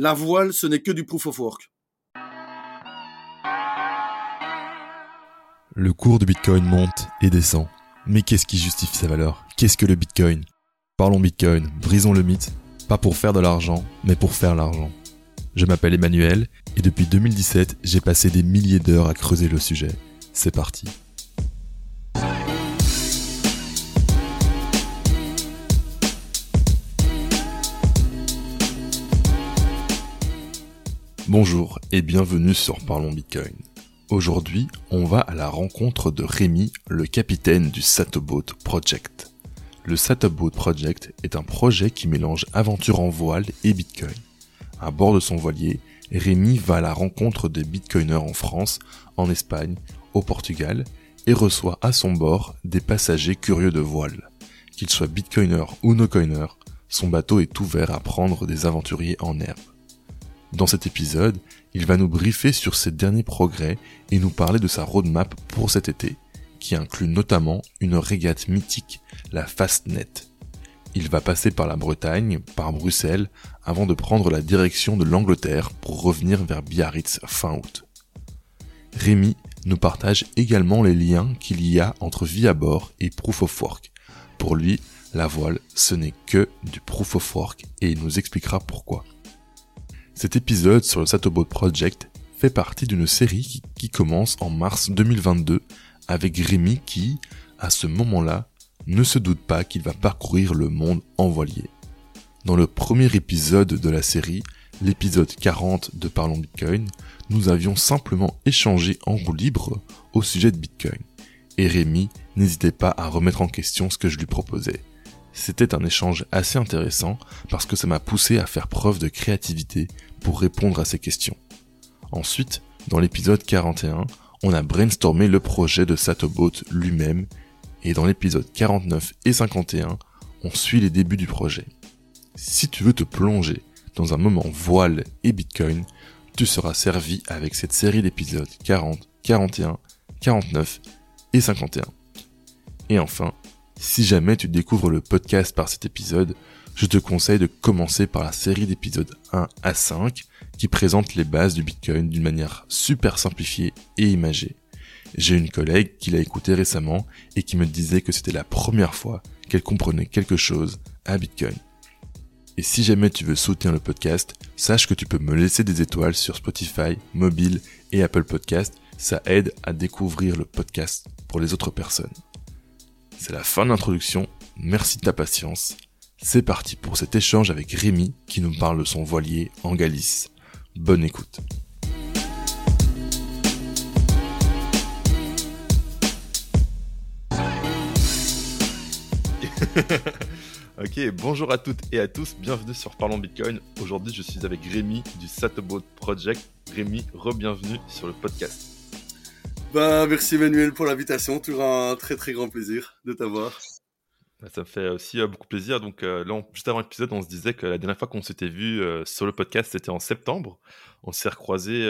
la voile, ce n'est que du proof of work. Le cours du Bitcoin monte et descend. Mais qu'est-ce qui justifie sa valeur? Qu'est-ce que le Bitcoin? Parlons Bitcoin, brisons le mythe, pas pour faire de l'argent, mais pour faire l'argent. Je m'appelle Emmanuel et depuis 2017, j'ai passé des milliers d'heures à creuser le sujet. C'est parti. Bonjour et bienvenue sur Parlons Bitcoin. Aujourd'hui, on va à la rencontre de Rémi, le capitaine du Satoboat Project. Le Satoboat Project est un projet qui mélange aventure en voile et Bitcoin. À bord de son voilier, Rémi va à la rencontre des Bitcoiners en France, en Espagne, au Portugal et reçoit à son bord des passagers curieux de voile. Qu'ils soient Bitcoiners ou no-coiners, son bateau est ouvert à prendre des aventuriers en herbe. Dans cet épisode, il va nous briefer sur ses derniers progrès et nous parler de sa roadmap pour cet été, qui inclut notamment une régate mythique, la Fastnet. Il va passer par la Bretagne, par Bruxelles, avant de prendre la direction de l'Angleterre pour revenir vers Biarritz fin août. Rémi nous partage également les liens qu'il y a entre vie à bord et Proof of Work. Pour lui, la voile, ce n'est que du Proof of Work et il nous expliquera pourquoi. Cet épisode sur le Satoboat Project fait partie d'une série qui, commence en mars 2022 avec Rémi qui, à ce moment-là, ne se doute pas qu'il va parcourir le monde en voilier. Dans le premier épisode de la série, l'épisode 40 de Parlons Bitcoin, nous avions simplement échangé en roue libre au sujet de Bitcoin. Et Rémi n'hésitait pas à remettre en question ce que je lui proposais. C'était un échange assez intéressant parce que ça m'a poussé à faire preuve de créativité pour répondre à ces questions. Ensuite, dans l'épisode 41, on a brainstormé le projet de Satobot lui-même et dans l'épisode 49 et 51, on suit les débuts du projet. Si tu veux te plonger dans un moment voile et Bitcoin, tu seras servi avec cette série d'épisodes 40, 41, 49 et 51. Et enfin, si jamais tu découvres le podcast par cet épisode, je te conseille de commencer par la série d'épisodes 1 à 5 qui présente les bases du Bitcoin d'une manière super simplifiée et imagée. J'ai une collègue qui l'a écouté récemment et qui me disait que c'était la première fois qu'elle comprenait quelque chose à Bitcoin. Et si jamais tu veux soutenir le podcast, sache que tu peux me laisser des étoiles sur Spotify, mobile et Apple Podcast. Ça aide à découvrir le podcast pour les autres personnes. C'est la fin de l'introduction, merci de ta patience. C'est parti pour cet échange avec Rémi qui nous parle de son voilier en Galice. Bonne écoute. ok, bonjour à toutes et à tous, bienvenue sur Parlons Bitcoin. Aujourd'hui, je suis avec Rémi du Satoboat Project. Rémi, re-bienvenue sur le podcast. Bah, merci Emmanuel pour l'invitation. Toujours un très très grand plaisir de t'avoir. Bah, ça me fait aussi euh, beaucoup plaisir. Donc euh, là, juste avant l'épisode, on se disait que la dernière fois qu'on s'était vu euh, sur le podcast, c'était en septembre. On s'est recroisé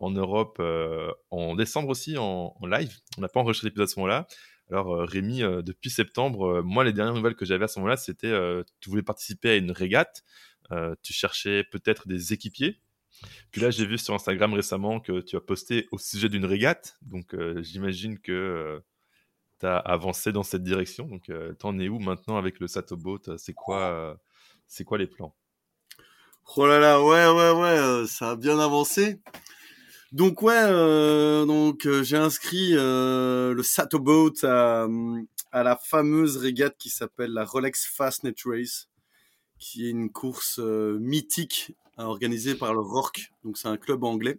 en Europe en décembre aussi en, live. On n'a pas enregistré l'épisode à ce moment-là. Alors Rémi, depuis septembre, moi les dernières nouvelles que j'avais à ce moment-là, c'était tu voulais participer à une régate. tu cherchais peut-être des équipiers. Puis là, j'ai vu sur Instagram récemment que tu as posté au sujet d'une régate. Donc, j'imagine que tu as avancé dans cette direction. Donc, euh, t'en es où maintenant avec le Satoboat C'est quoi, c'est quoi les plans? Oh là là, ouais, ouais, ouais, ça a bien avancé. Donc, ouais, donc j'ai inscrit le Satoboat à, à la fameuse régate qui s'appelle la Rolex Fastnet Race, qui est une course mythique organisé par le RORC, donc c'est un club anglais.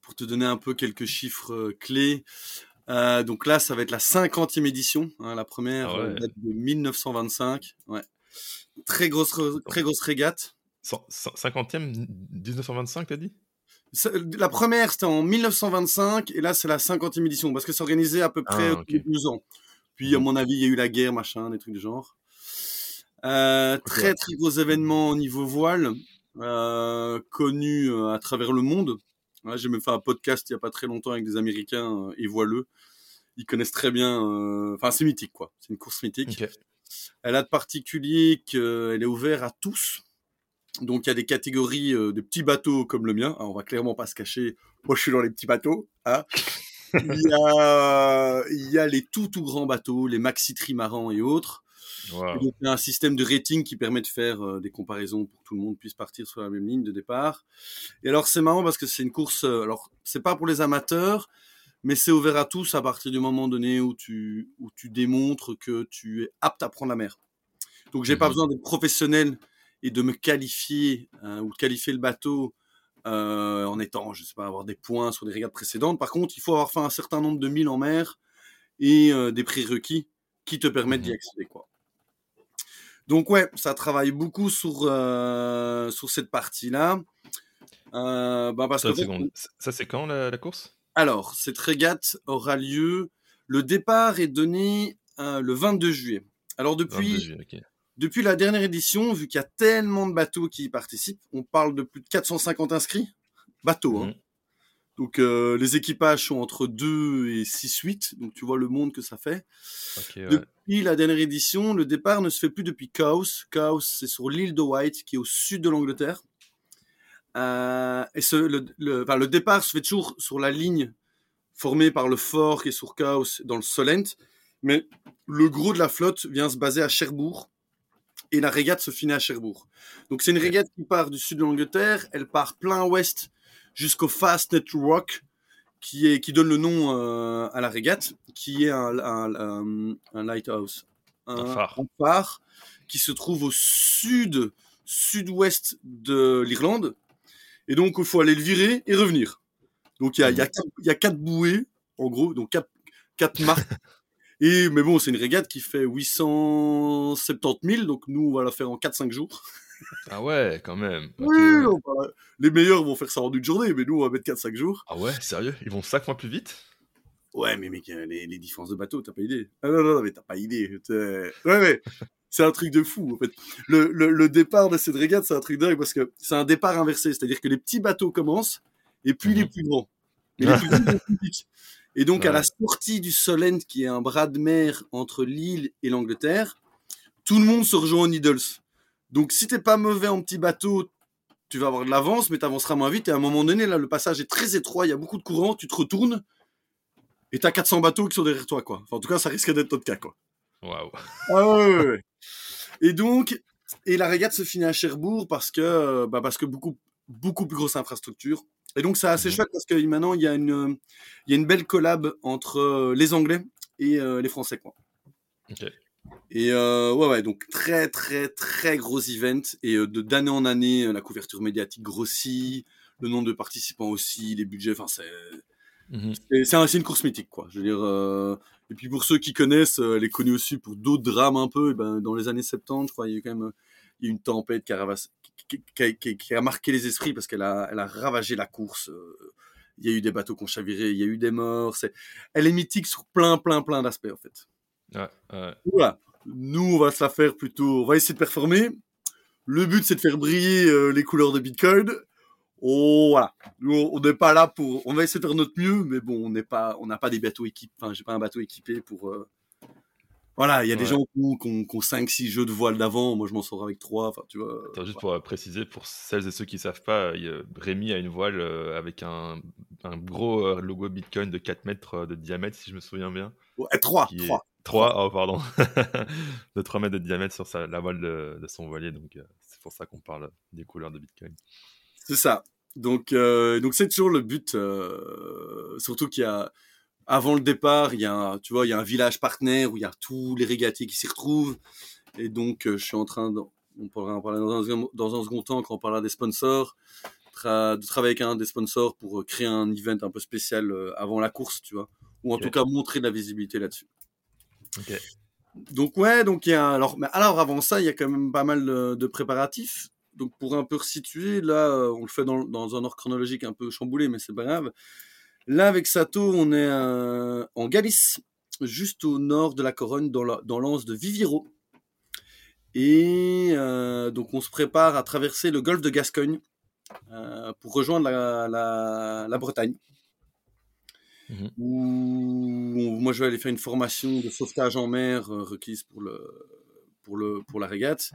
Pour te donner un peu quelques chiffres euh, clés, euh, donc là, ça va être la 50e édition. Hein, la première ah euh, date de 1925. Ouais. Très grosse, très grosse régate. 50e 1925, t'as dit? La première, c'était en 1925, et là, c'est la 50e édition, parce que c'est organisé à peu près ah, 12 ans. Puis, à mhm. mon avis, il y a eu la guerre, machin, des trucs du genre. très, très gros événements au niveau voile. Euh, connu euh, à travers le monde. J'ai même fait un podcast il y a pas très longtemps avec des Américains euh, et voileux. Ils connaissent très bien. Enfin, c'est mythique, quoi. C'est une course mythique. Elle a de particulier qu'elle est ouverte à tous. Donc il y a des catégories de petits bateaux comme le mien. Hein, on va clairement pas se cacher. Moi, je suis dans les petits bateaux. Hein. il, y a, il y a les tout tout grands bateaux, les maxi trimarans et autres. Donc, il y a un système de rating qui permet de faire des comparaisons pour que tout le monde puisse partir sur la même ligne de départ. Et alors c'est marrant parce que c'est une course. alors c'est pas pour les amateurs, mais c'est ouvert à tous à partir du moment donné où tu où tu démontres que tu es apte à prendre la mer. Donc j'ai pas mmh besoin d'être professionnel et de me qualifier hein, ou de qualifier le bateau euh, en étant, je sais pas, avoir des points sur des régates précédentes. Par contre, il faut avoir fait un certain nombre de milles en mer et euh, des prérequis qui te permettent d'y mmh accéder, quoi. Donc ouais, ça travaille beaucoup sur euh, sur cette partie-là. bah parce ça, que ça c'est quand la, course? Alors, cette régate aura lieu. Le départ est donné le 22 juillet. Alors depuis depuis la dernière édition, vu qu'il y a tellement de bateaux qui y participent, on parle de plus de 450 inscrits? Bateaux, hein. Donc euh, les équipages sont entre 2 et 6-8, donc tu vois le monde que ça fait. Depuis la dernière édition, le départ ne se fait plus depuis Chaos. Chaos, c'est sur l'île de White, qui est au sud de l'Angleterre. Euh, et ce, le, le, départ se fait toujours sur la ligne formée par le fort qui est sur Chaos dans le Solent, mais le gros de la flotte vient se baser à Cherbourg, et la régate se finit à Cherbourg. Donc c'est une régate qui part du sud de l'Angleterre, elle part plein ouest jusqu'au Fastnet Rock, qui, est, qui donne le nom euh, à la régate, qui est un, un, un lighthouse, un, phare. phare. qui se trouve au sud, sud-ouest de l'Irlande. Et donc il faut aller le virer et revenir. Donc il y a, y, a, y a quatre bouées, en gros, donc quatre, quatre marques Et, mais bon, c'est une régate qui fait 870 000, donc nous, on va la faire en 4-5 jours. Ah ouais, quand même. oui, les meilleurs vont faire ça en une journée, mais nous, on va mettre 4-5 jours. Ah ouais, sérieux? Ils vont 5 fois plus vite? Ouais, mais mec, les, les différences de bateau, t'as pas idée. Ah non, non, mais t'as pas idée. Ouais, mais c'est un truc de fou, en fait. Le, le, le départ de cette régate, c'est un truc dingue parce que c'est un départ inversé. C'est-à-dire que les petits bateaux commencent, et puis les mhm. plus grands. Mais les plus grands vont plus vite. Et donc, à la sortie du Solent, qui est un bras de mer entre l'île et l'Angleterre, tout le monde se rejoint en Needles. Donc, si t'es pas mauvais en petit bateau, tu vas avoir de l'avance, mais tu avanceras moins vite. Et à un moment donné, là, le passage est très étroit, il y a beaucoup de courant, tu te retournes, et t'as 400 bateaux qui sont derrière toi, quoi. Enfin, en tout cas, ça risque d'être notre cas, quoi. Waouh. Ah ouais, ouais, ouais. Et donc, et la régate se finit à Cherbourg parce que, bah, parce que beaucoup, beaucoup plus grosse infrastructure. Et donc, c'est assez mmh chouette parce que maintenant, il y, a une, il y a une belle collab entre euh, les Anglais et euh, les Français. Quoi. Et euh, ouais, ouais, donc très, très, très gros event. Et de d'année en année, la couverture médiatique grossit, le nombre de participants aussi, les budgets. Enfin, c'est. Mmh c'est une course mythique, quoi. Je veux dire. Et puis pour ceux qui connaissent, elle est connue aussi pour d'autres drames un peu. Et ben, dans les années 70, je crois, il y a eu quand même il y a une tempête qui a, qui, a marqué les esprits parce qu'elle a, elle a ravagé la course. Euh, il y a eu des bateaux qui ont chaviré, il y a eu des morts. Elle est mythique sur plein, plein, plein d'aspects, en fait. Voilà. Nous, on va se la faire plutôt. On va essayer de performer. Le but, c'est de faire briller euh, les couleurs de Bitcoin. Oh, voilà. Nous, on n'est pas là pour. On va essayer de faire notre mieux, mais bon, on n'est pas, on n'a pas des bateaux équipés. Enfin, j'ai pas un bateau équipé pour. Euh, voilà, il y a des gens qui ont, qui ont 5-6 jeux de voile d'avant. Moi, je m'en sors avec 3. Enfin, tu vois. juste pour préciser, pour celles et ceux qui ne savent pas, Rémi a une voile euh, avec un, un gros euh, logo Bitcoin de 4 mètres de diamètre, si je me souviens bien. Ouais, 3. 3. 3, oh, pardon. de 3 mètres de diamètre sur sa, la voile de, de son voilier. Donc, euh, c'est pour ça qu'on parle des couleurs de Bitcoin. C'est ça. Donc, donc c'est toujours le but. surtout qu'il y a avant le départ, il y a, un, tu vois, il y a un village partenaire où il y a tous les régatiers qui s'y retrouvent. Et donc, euh, je suis en train, de, on pourra en parler dans un, dans un second temps quand on parlera des sponsors, de travailler avec un des sponsors pour euh, créer un event un peu spécial euh, avant la course, tu vois, ou en tout cas montrer de la visibilité là-dessus. Donc ouais, donc il y a alors, mais alors avant ça, il y a quand même pas mal de, préparatifs. Donc pour un peu resituer, là, on le fait dans, un ordre chronologique un peu chamboulé, mais c'est pas grave. Là, avec Sato, on est euh, en Galice, juste au nord de la Corogne, dans l'anse de Viviero. Et euh, donc, on se prépare à traverser le golfe de Gascogne euh, pour rejoindre la, Bretagne. Mhm. Où moi, je vais aller faire une formation de sauvetage en mer requise pour, le, pour, le, pour la régate.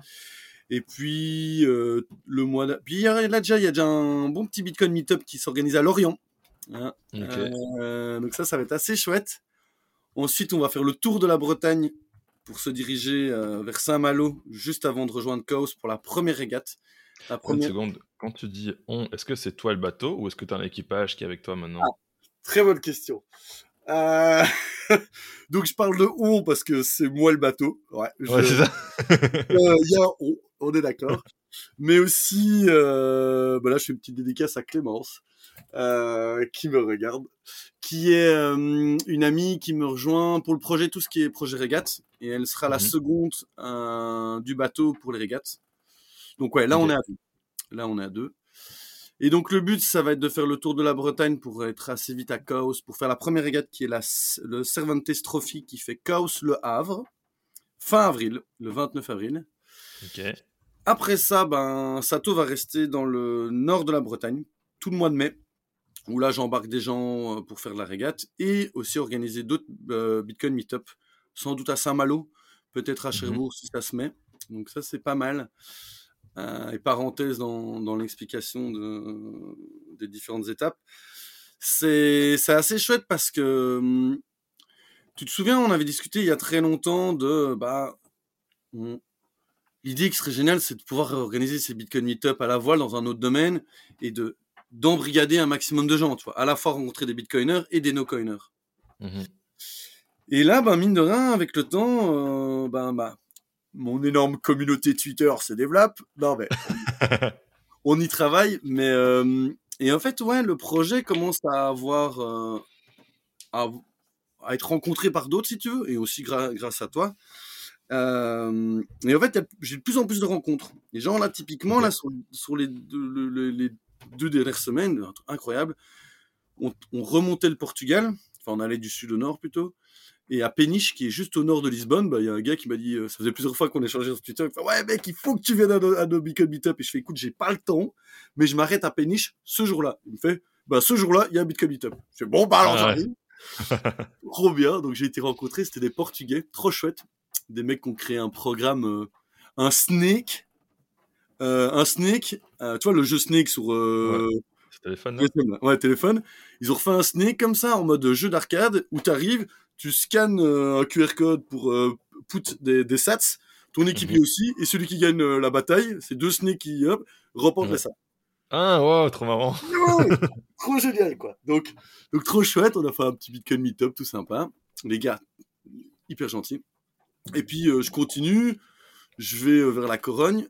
Et puis, euh, le mois. Puis, là, déjà, il y a déjà un bon petit Bitcoin Meetup qui s'organise à Lorient. Hein. Euh, donc, ça, ça va être assez chouette. Ensuite, on va faire le tour de la Bretagne pour se diriger euh, vers Saint-Malo, juste avant de rejoindre Chaos pour la première régate. La Une première... seconde, quand tu dis on, est-ce que c'est toi le bateau ou est-ce que tu as un équipage qui est avec toi maintenant? Très bonne question. Euh, donc, je parle de on parce que c'est moi le bateau. Ouais, je- Ouais, c'est ça. Euh, y a un on, on est d'accord. Mais aussi, euh, bah là, je fais une petite dédicace à Clémence, euh, qui me regarde, qui est euh, une amie qui me rejoint pour le projet, tout ce qui est projet régate, et elle sera la Mhm. seconde du bateau pour les régates. Donc ouais, là on est à deux. Là on est à deux. Et donc le but, ça va être de faire le tour de la Bretagne pour être assez vite à Chaos, pour faire la première régate qui est la, le Cervantes Trophy qui fait Chaos Le Havre, fin avril, le 29 avril. Après ça, ben, Sato va rester dans le nord de la Bretagne, tout le mois de mai, où là j'embarque des gens euh, pour faire de la régate, et aussi organiser d'autres euh, Bitcoin Meetup, sans doute à Saint-Malo, peut-être à Mhm. Cherbourg si ça se met. Donc ça c'est pas mal. Euh, et parenthèse dans, dans l'explication de, des différentes étapes, c'est assez chouette parce que hum, tu te souviens, on avait discuté il y a très longtemps de bah on- l'idée qui serait géniale, c'est de pouvoir organiser ces Bitcoin Meetup à la voile dans un autre domaine et de d'embrigader un maximum de gens, tu vois, à la fois rencontrer des Bitcoiners et des no-coiners. Mhm. Et là, ben, mine de rien, avec le temps, euh, ben, bah, mon énorme communauté Twitter se développe. Non, mais on y travaille, mais euh, et en fait, ouais, le projet commence à avoir euh, à, à être rencontré par d'autres, si tu veux, et aussi gra- grâce à toi. Euh, et en fait, j'ai de plus en plus de rencontres. Les gens là, typiquement, là, sur, sur les, deux, les dernières semaines, incroyable, on, on remontait le Portugal, enfin, on allait du sud au nord plutôt. Et à Péniche, qui est juste au nord de Lisbonne, bah, il y a un gars qui m'a dit, euh, ça faisait plusieurs fois qu'on échangeait sur Twitter, il fait, ouais, mec, il faut que tu viennes à nos, à nos Beacon Meetup. Et je fais, écoute, j'ai pas le temps, mais je m'arrête à Péniche ce jour-là. Il me fait, bah, ce jour-là, il y a un Bitcoin Meetup. Je fais, bon, bah, alors Ah ouais. j'arrive. Trop bien. Donc, j'ai été rencontré, c'était des Portugais, trop chouette. Des mecs qui ont créé un programme, euh, un Snake, euh, un Snake, euh, tu vois, le jeu Snake sur, C'est téléphone, là téléphone, là. Ouais, téléphone. Ils ont refait un Snake comme ça, en mode jeu d'arcade, où t'arrives, tu scannes euh, un QR code pour euh, put des, des sats, ton équipier Mhm. aussi, et celui qui gagne euh, la bataille, c'est deux Snakes qui, hop, remportent Ouais. les sats. Ah, wow, trop marrant. Ouais, trop génial, quoi. Donc, donc, trop chouette, on a fait un petit Bitcoin Meetup, tout sympa. Les gars, hyper gentils. Et puis, euh, je continue, je vais euh, vers la Corogne,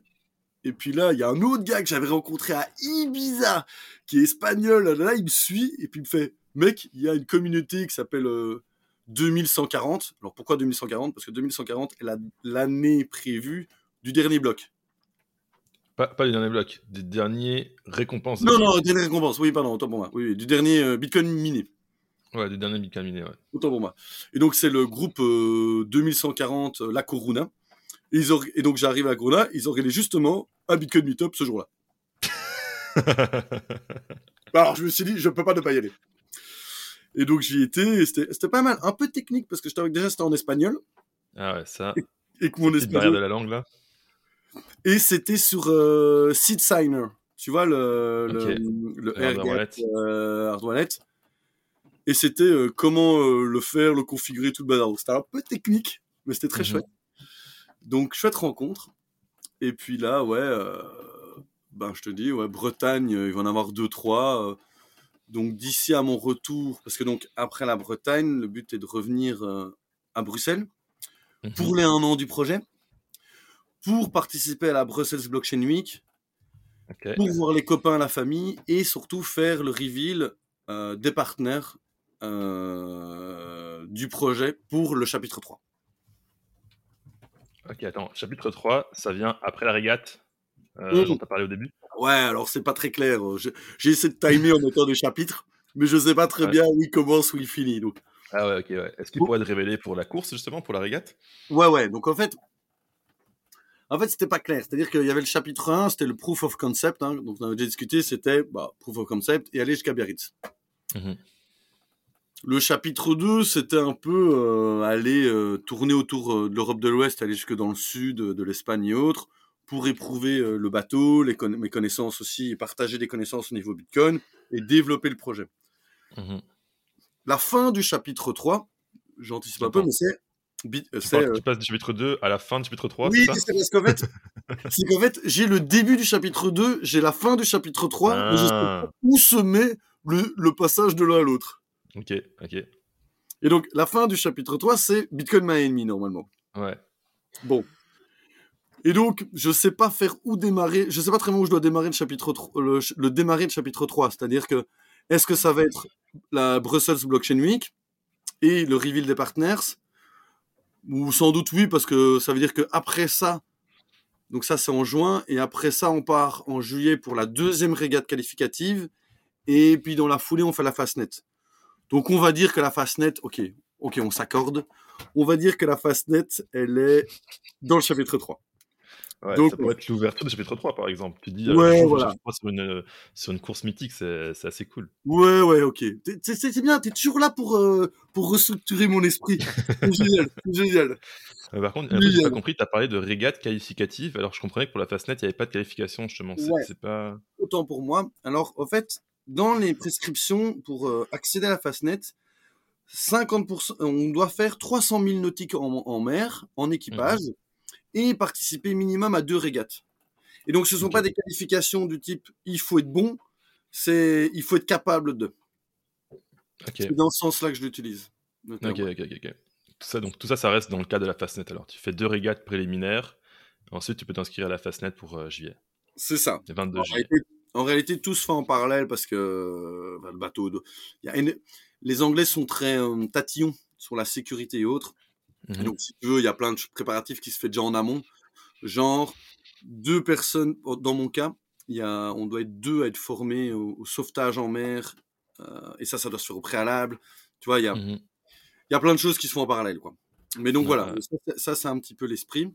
et puis là, il y a un autre gars que j'avais rencontré à Ibiza, qui est espagnol, là, là, il me suit, et puis il me fait, mec, il y a une communauté qui s'appelle euh, 2140. Alors pourquoi 2140 Parce que 2140 est la- l'année prévue du dernier bloc. Pas, pas du dernier bloc, des derniers récompenses. Non, non, dernière récompense, oui, pardon, autant pour moi. Oui, oui, du dernier euh, Bitcoin miné. Ouais, du dernier Bitcoin miné, ouais. Autant pour moi. Et donc, c'est le groupe euh, 2140 euh, La Coruna. Et, ils or- et donc, j'arrive à la Coruna, ils organisent justement un Bitcoin Meetup ce jour-là. Alors, je me suis dit, je peux pas ne pas y aller. Et donc, j'y étais, c'était pas mal. Un peu technique, parce que je déjà, c'était en espagnol. ah ouais, ça. Et que mon barrière de espagnol. la langue, là. Et c'était sur euh, Seed Signer. Tu vois, le, le, Ok. le wallet. Euh, hard wallet. Et c'était euh, comment euh, le faire, le configurer, tout le bazar. C'était un peu technique, mais c'était très Mhm. chouette. Donc, chouette rencontre. Et puis là, ouais, ben, je te dis, ouais, Bretagne, il va en avoir deux, trois. Donc, d'ici à mon retour, parce que donc, après la Bretagne, le but est de revenir euh, à Bruxelles Mhm. pour les un an du projet, pour participer à la Brussels Blockchain Week, pour voir les copains, la famille, et surtout faire le reveal euh, des partenaires euh, du projet pour le chapitre 3. Ok, attends. Chapitre 3, ça vient après la régate euh, Mhm. dont tu as parlé au début? Ouais, alors c'est pas très clair. J'ai essayé de timer en mettant des chapitres, mais je sais pas très Ouais. bien où il commence, où il finit. Donc. Ah ouais, ok, ouais. Est-ce qu'il pourrait te révéler pour la course, justement, pour la régate? Ouais, ouais. Donc en fait, en fait, c'était pas clair. C'est-à-dire qu'il y avait le chapitre 1, c'était le proof of concept. hein, donc on avait déjà discuté, c'était bah, proof of concept et aller jusqu'à Biarritz. Mhm. Le chapitre 2, c'était un peu euh, aller euh, tourner autour euh, de l'Europe de l'Ouest, aller jusque dans le sud, de l'Espagne et autres, pour éprouver euh, le bateau, les conna- mes connaissances aussi, partager des connaissances au niveau Bitcoin et développer le projet. Mhm. La fin du chapitre 3, j'anticipe un peu, mais c'est... Euh, Tu, euh, tu passes du chapitre 2 à la fin du chapitre 3, oui, c'est parce qu'en fait, c'est qu'en fait, j'ai le début du chapitre 2, j'ai la fin du chapitre 3, mais je sais Ah, pas où se met le, le passage de l'un à l'autre. ok, ok. Et donc, la fin du chapitre 3, c'est Bitcoin my enemy, normalement. Ouais. Bon. Et donc, je sais pas faire où démarrer, je sais pas très bien où je dois démarrer le chapitre 3, le, démarrer de chapitre 3. C'est-à-dire que, est-ce que ça va être la Brussels Blockchain Week et le reveal des partners? Ou sans doute oui, parce que ça veut dire que après ça, donc ça c'est en juin, et après ça on part en juillet pour la deuxième régate qualificative, et puis dans la foulée on fait la Fastnet. Donc on va dire que la Fastnet, ok, ok, on s'accorde, on va dire que la Fastnet, elle est dans le chapitre 3. Ouais, Donc, ça pourrait être l'ouverture du chapitre 3, par exemple. Tu dis, Ouais, le voilà. chapitre 3 sur une, euh, sur une course mythique, c'est assez cool. Ouais, ouais, ok. C'est bien, t'es toujours là pour, euh, pour restructurer mon esprit. C'est génial, c'est génial. Euh, par contre, j'ai pas compris, tu as parlé de régate qualificative, alors je comprenais que pour la Fastnet, il n'y avait pas de qualification, justement. C'est Ouais. pas... Autant pour moi. Alors, en fait, dans les prescriptions pour euh, accéder à la Fastnet, 50%, on doit faire 300 000 nautiques en, en mer, en équipage, et participer minimum à deux régates. Et donc, ce ne sont pas des qualifications du type il faut être bon, c'est il faut être capable de. Ok, C'est dans ce sens-là que je l'utilise. notamment. ok, ok, ok. ok. Tout ça, donc, tout ça, ça reste dans le cadre de la Fastnet. Alors, tu fais deux régates préliminaires, ensuite, tu peux t'inscrire à la Fastnet pour euh, juillet, C'est ça. le 22 En juillet. réalité, en réalité, tout se fait en parallèle parce que euh, bah, le bateau, de- il y a une- les Anglais sont très euh, tatillons sur la sécurité et autres. Mhm. donc, si tu veux, il y a plein de préparatifs qui se fait déjà en amont. Genre, deux personnes, oh, dans mon cas, y a, on doit être deux à être formés au, au sauvetage en mer. euh, et ça, ça doit se faire au préalable. Tu vois, il y a, il y a plein de choses qui se font en parallèle, quoi. Mais donc Ouais, voilà, ouais. ça, c'est- ça, c'est un petit peu l'esprit.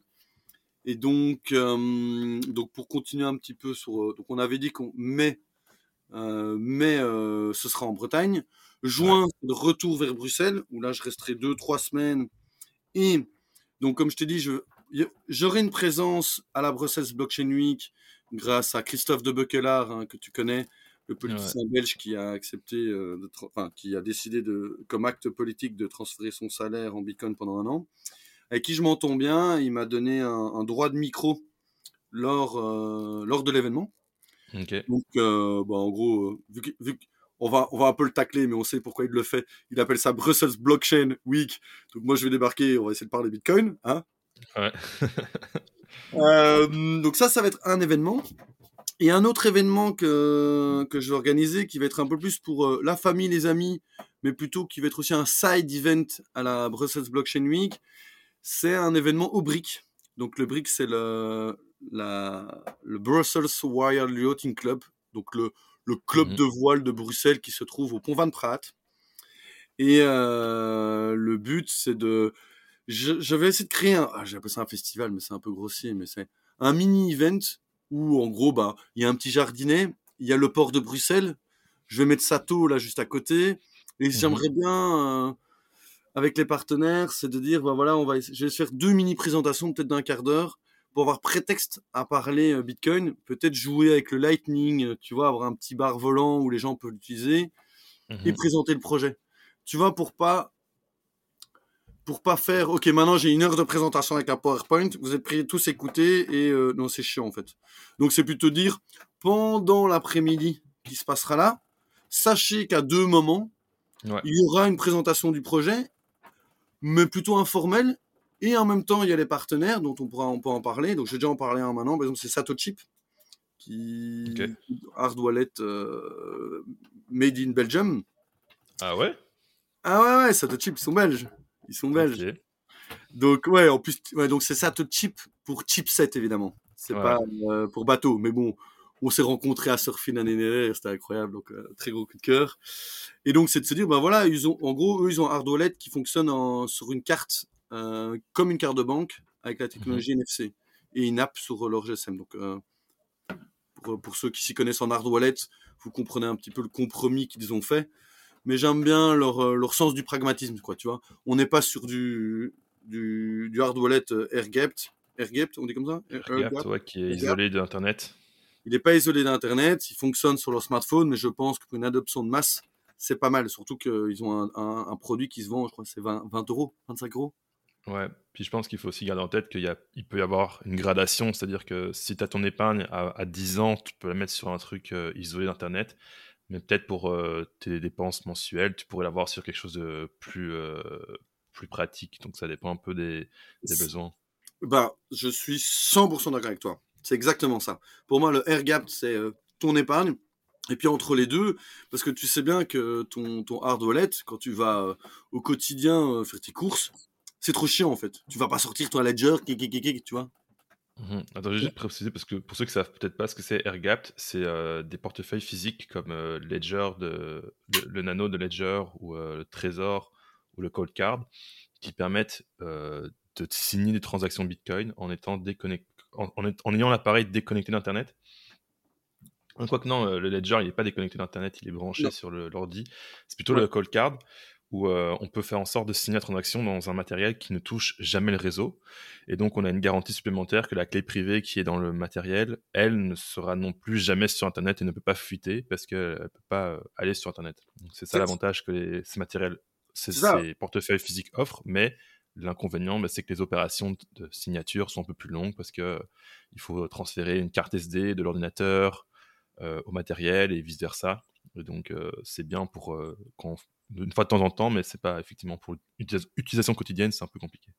Et donc, euh, donc pour continuer un petit peu sur, euh, donc on avait dit qu'on mai, euh, euh, ce sera en Bretagne. Juin, c'est le retour vers Bruxelles, où là je resterai deux, trois semaines. Et donc comme je t'ai dit, je, j'aurai une présence à la Brussels Blockchain Week grâce à Christophe de Beukelard, hein, que tu connais, le politicien belge qui a accepté, euh, de enfin, qui a décidé de, comme acte politique de transférer son salaire en Bitcoin pendant un an, avec qui je m'entends bien. Il m'a donné un, un droit de micro lors, euh, lors de l'événement. Donc, euh, bah, en gros, vu que- vu que- on va, on va un peu le tacler, mais on sait pourquoi il le fait. Il appelle ça Brussels Blockchain Week. Donc, moi, je vais débarquer, on va essayer de parler Bitcoin. Hein Ouais. Euh, donc ça, ça va être un événement. Et un autre événement que, que je vais organiser, qui va être un peu plus pour euh, la famille, les amis, mais plutôt qui va être aussi un side event à la Brussels Blockchain Week, c'est un événement au BRIC. Donc le BRIC, c'est le, la, le Brussels Wire Yachting Club, donc le, le club Mhm. de voile de Bruxelles qui se trouve au Pont Van Praat. Et euh, le but, c'est de... Je, je vais essayer de créer un... Ah, J'appelle ça un festival, mais c'est un peu grossier, mais c'est un mini-event où, en gros, bah, il y a un petit jardinet, il y a le port de Bruxelles, je vais mettre Sato là juste à côté, et j'aimerais bien, euh, avec les partenaires, c'est de dire, bah voilà, on va, je vais faire deux mini-présentations, peut-être d'un quart d'heure, pour avoir prétexte à parler euh, Bitcoin, peut-être jouer avec le Lightning, euh, tu vois, avoir un petit bar volant où les gens peuvent l'utiliser, et Mhm. présenter le projet. Tu vois, pour pas pour pas faire ok maintenant j'ai une heure de présentation avec un PowerPoint, vous êtes prêts tous écouter et euh, non c'est chiant en fait. Donc c'est plutôt dire pendant l'après-midi qui se passera là, sachez qu'à deux moments Ouais. il y aura une présentation du projet, mais plutôt informelle et en même temps il y a les partenaires dont on pourra on peut en parler. Donc je vais déjà en parler un maintenant. Par exemple c'est Satochip qui Ok. hard wallet euh, made in Belgium. Ah ouais? Ah ouais, ouais, Satochip, ils sont belges. Ils sont belges. Donc, ouais, en plus, ouais, donc c'est Satochip pour chipset, évidemment. C'est Ouais. pas euh, pour bateau. Mais bon, on s'est rencontrés à Surfing l'année dernière, c'était incroyable. Donc, euh, très gros coup de cœur. Et donc, c'est de se dire, ben voilà, ils ont, en gros, eux, ils ont un hard wallet qui fonctionne en- sur une carte, euh, comme une carte de banque, avec la technologie NFC. Et une app sur leur GSM. Donc, euh, pour, pour ceux qui s'y connaissent en hard wallet, vous comprenez un petit peu le compromis qu'ils ont fait mais j'aime bien leur, euh, leur sens du pragmatisme, quoi, tu vois. On n'est pas sur du, du, du hard wallet euh, air gapped, AirGapped, on dit comme ça? AirGapped, ouais, qui est isolé de l'Internet. Il n'est pas isolé d'Internet, il fonctionne sur leur smartphone, mais je pense que pour une adoption de masse, c'est pas mal. Surtout qu'ils ont un, produit qui se vend, je crois c'est 20, 20 euros, 25 euros. Ouais, puis je pense qu'il faut aussi garder en tête qu'il il peut y avoir une gradation, c'est-à-dire que si tu as ton épargne à, 10 ans, tu peux la mettre sur un truc euh, isolé d'Internet, mais peut-être pour euh, tes dépenses mensuelles, tu pourrais l'avoir sur quelque chose de plus, euh, plus pratique, donc ça dépend un peu des, des besoins. Bah, je suis 100% d'accord avec toi, c'est exactement ça. Pour moi, le air gap, c'est ton épargne, et puis entre les deux, parce que tu sais bien que ton, ton hard wallet, quand tu vas au quotidien faire tes courses, c'est trop chiant en fait. Tu vas pas sortir toi Ledger, tu vois. Mmh Attends, j'ai juste préciser parce que pour ceux qui savent peut-être pas ce que c'est AirGapped, c'est euh, des portefeuilles physiques comme euh, Ledger de le, Nano de Ledger ou euh, le Trésor ou le Cold Card qui permettent de signer des transactions Bitcoin en étant déconnecté, en, en, ayant l'appareil déconnecté d'internet. Quoi que non, le Ledger il n'est pas déconnecté d'internet, il est branché sur l'ordi. C'est plutôt le Cold Card où euh, on peut faire en sorte de signer la transaction dans un matériel qui ne touche jamais le réseau. Et donc, on a une garantie supplémentaire que la clé privée qui est dans le matériel, elle ne sera non plus jamais sur Internet et ne peut pas fuiter parce qu'elle ne peut pas euh, aller sur Internet. C'est ça l'avantage que ces matériels, ces, portefeuilles physiques offrent, mais l'inconvénient, bah, c'est que les opérations de signature sont un peu plus longues parce qu'il faut transférer une carte SD de l'ordinateur euh, au matériel et vice-versa. Et donc, c'est bien pour quand une fois de temps en temps, mais c'est pas effectivement pour l'utilisation quotidienne, c'est un peu compliqué.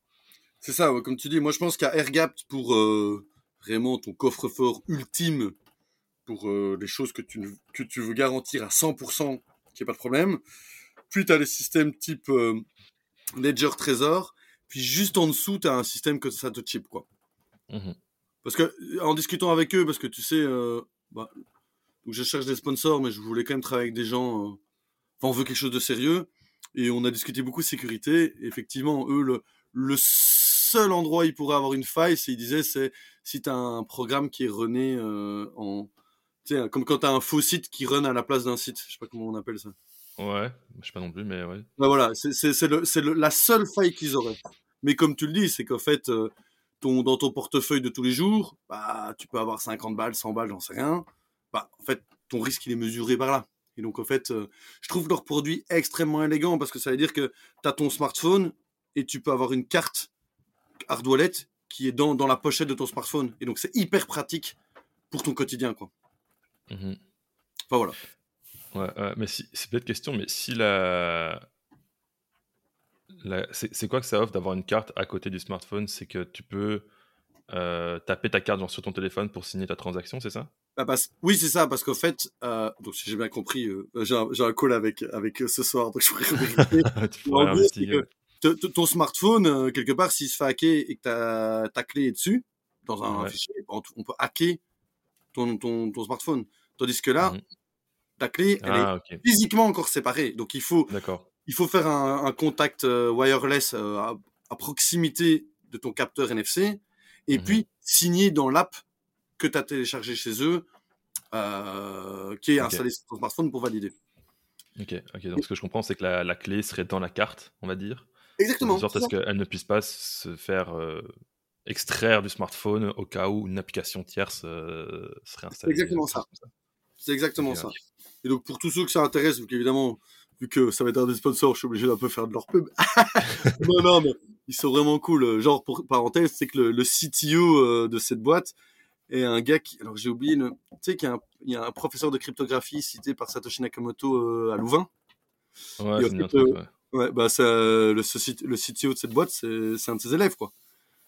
C'est ça, comme tu dis. Moi, je pense qu'à AirGapt pour euh, vraiment ton coffre-fort ultime pour euh, les choses que tu, que tu veux garantir à 100%, qu'il n'y ait pas de problème. Puis, tu as les systèmes type euh, Ledger Trésor. Puis, juste en dessous, tu as un système que ça te chip, quoi. Mmh parce que, en discutant avec eux, parce que tu sais, bah, donc je cherche des sponsors, mais je voulais quand même travailler avec des gens on veut quelque chose de sérieux. Et on a discuté beaucoup de sécurité. effectivement, eux, le, le seul endroit où ils pourraient avoir une faille, c'est, ils disaient, c'est si tu as un programme qui est runné euh, en. Comme quand tu as un faux site qui run à la place d'un site. Je sais pas comment on appelle ça. Ouais, je sais pas non plus, mais ouais. Bah voilà, c'est la seule faille qu'ils auraient. Mais comme tu le dis, c'est qu'en fait, euh, ton, dans ton portefeuille de tous les jours, bah, tu peux avoir 50 balles, 100 balles, j'en sais rien. Bah, en fait, ton risque, il est mesuré par là. Et donc, en fait, euh, je trouve leur produit extrêmement élégant parce que ça veut dire que tu as ton smartphone et tu peux avoir une carte hard wallet qui est dans, dans la pochette de ton smartphone. Et donc, c'est hyper pratique pour ton quotidien, quoi. Mmh enfin, voilà. Ouais, mais si, c'est peut-être question, mais si la. la c'est quoi que ça offre d'avoir une carte à côté du smartphone? C'est que tu peux euh, taper ta carte sur ton téléphone pour signer ta transaction, c'est ça? Bah, oui, c'est ça, parce qu'au fait, euh, donc si j'ai bien compris, euh, j'ai un, un, call avec avec eux ce soir, donc je pourrais vérifier. ton smartphone, quelque part, s'il se fait hacker et que ta, ta clé est dessus, dans un fichier, on, peut hacker ton, ton, ton, smartphone. Tandis que là, mmh ta clé, elle ah, est physiquement encore séparée. Donc il faut, il faut faire un, un contact wireless à, à, proximité de ton capteur NFC et mmh puis signer dans l'app que tu as téléchargé chez eux, euh, qui est installé sur ton smartphone pour valider. Ok, ok. Donc ce que je comprends, c'est que la, clé serait dans la carte, on va dire. Exactement. De sorte à ce qu'elle ne puisse pas se faire euh, extraire du smartphone au cas où une application tierce euh, serait installée. C'est exactement ça. C'est exactement ça. Et donc pour tous ceux que ça intéresse, vu qu'évidemment, vu que ça va être un des sponsors, je suis obligé d'un peu faire de leur pub. non, non, mais ils sont vraiment cool. Genre, pour parenthèse, c'est que le, le CTO de cette boîte, et un gars qui, alors j'ai oublié le, tu sais qu'il y, a un professeur de cryptographie cité par Satoshi Nakamoto euh, à Louvain. Ouais, c'est euh, ouais. bah ça, le, le CTO de cette boîte, c'est un de ses élèves, quoi.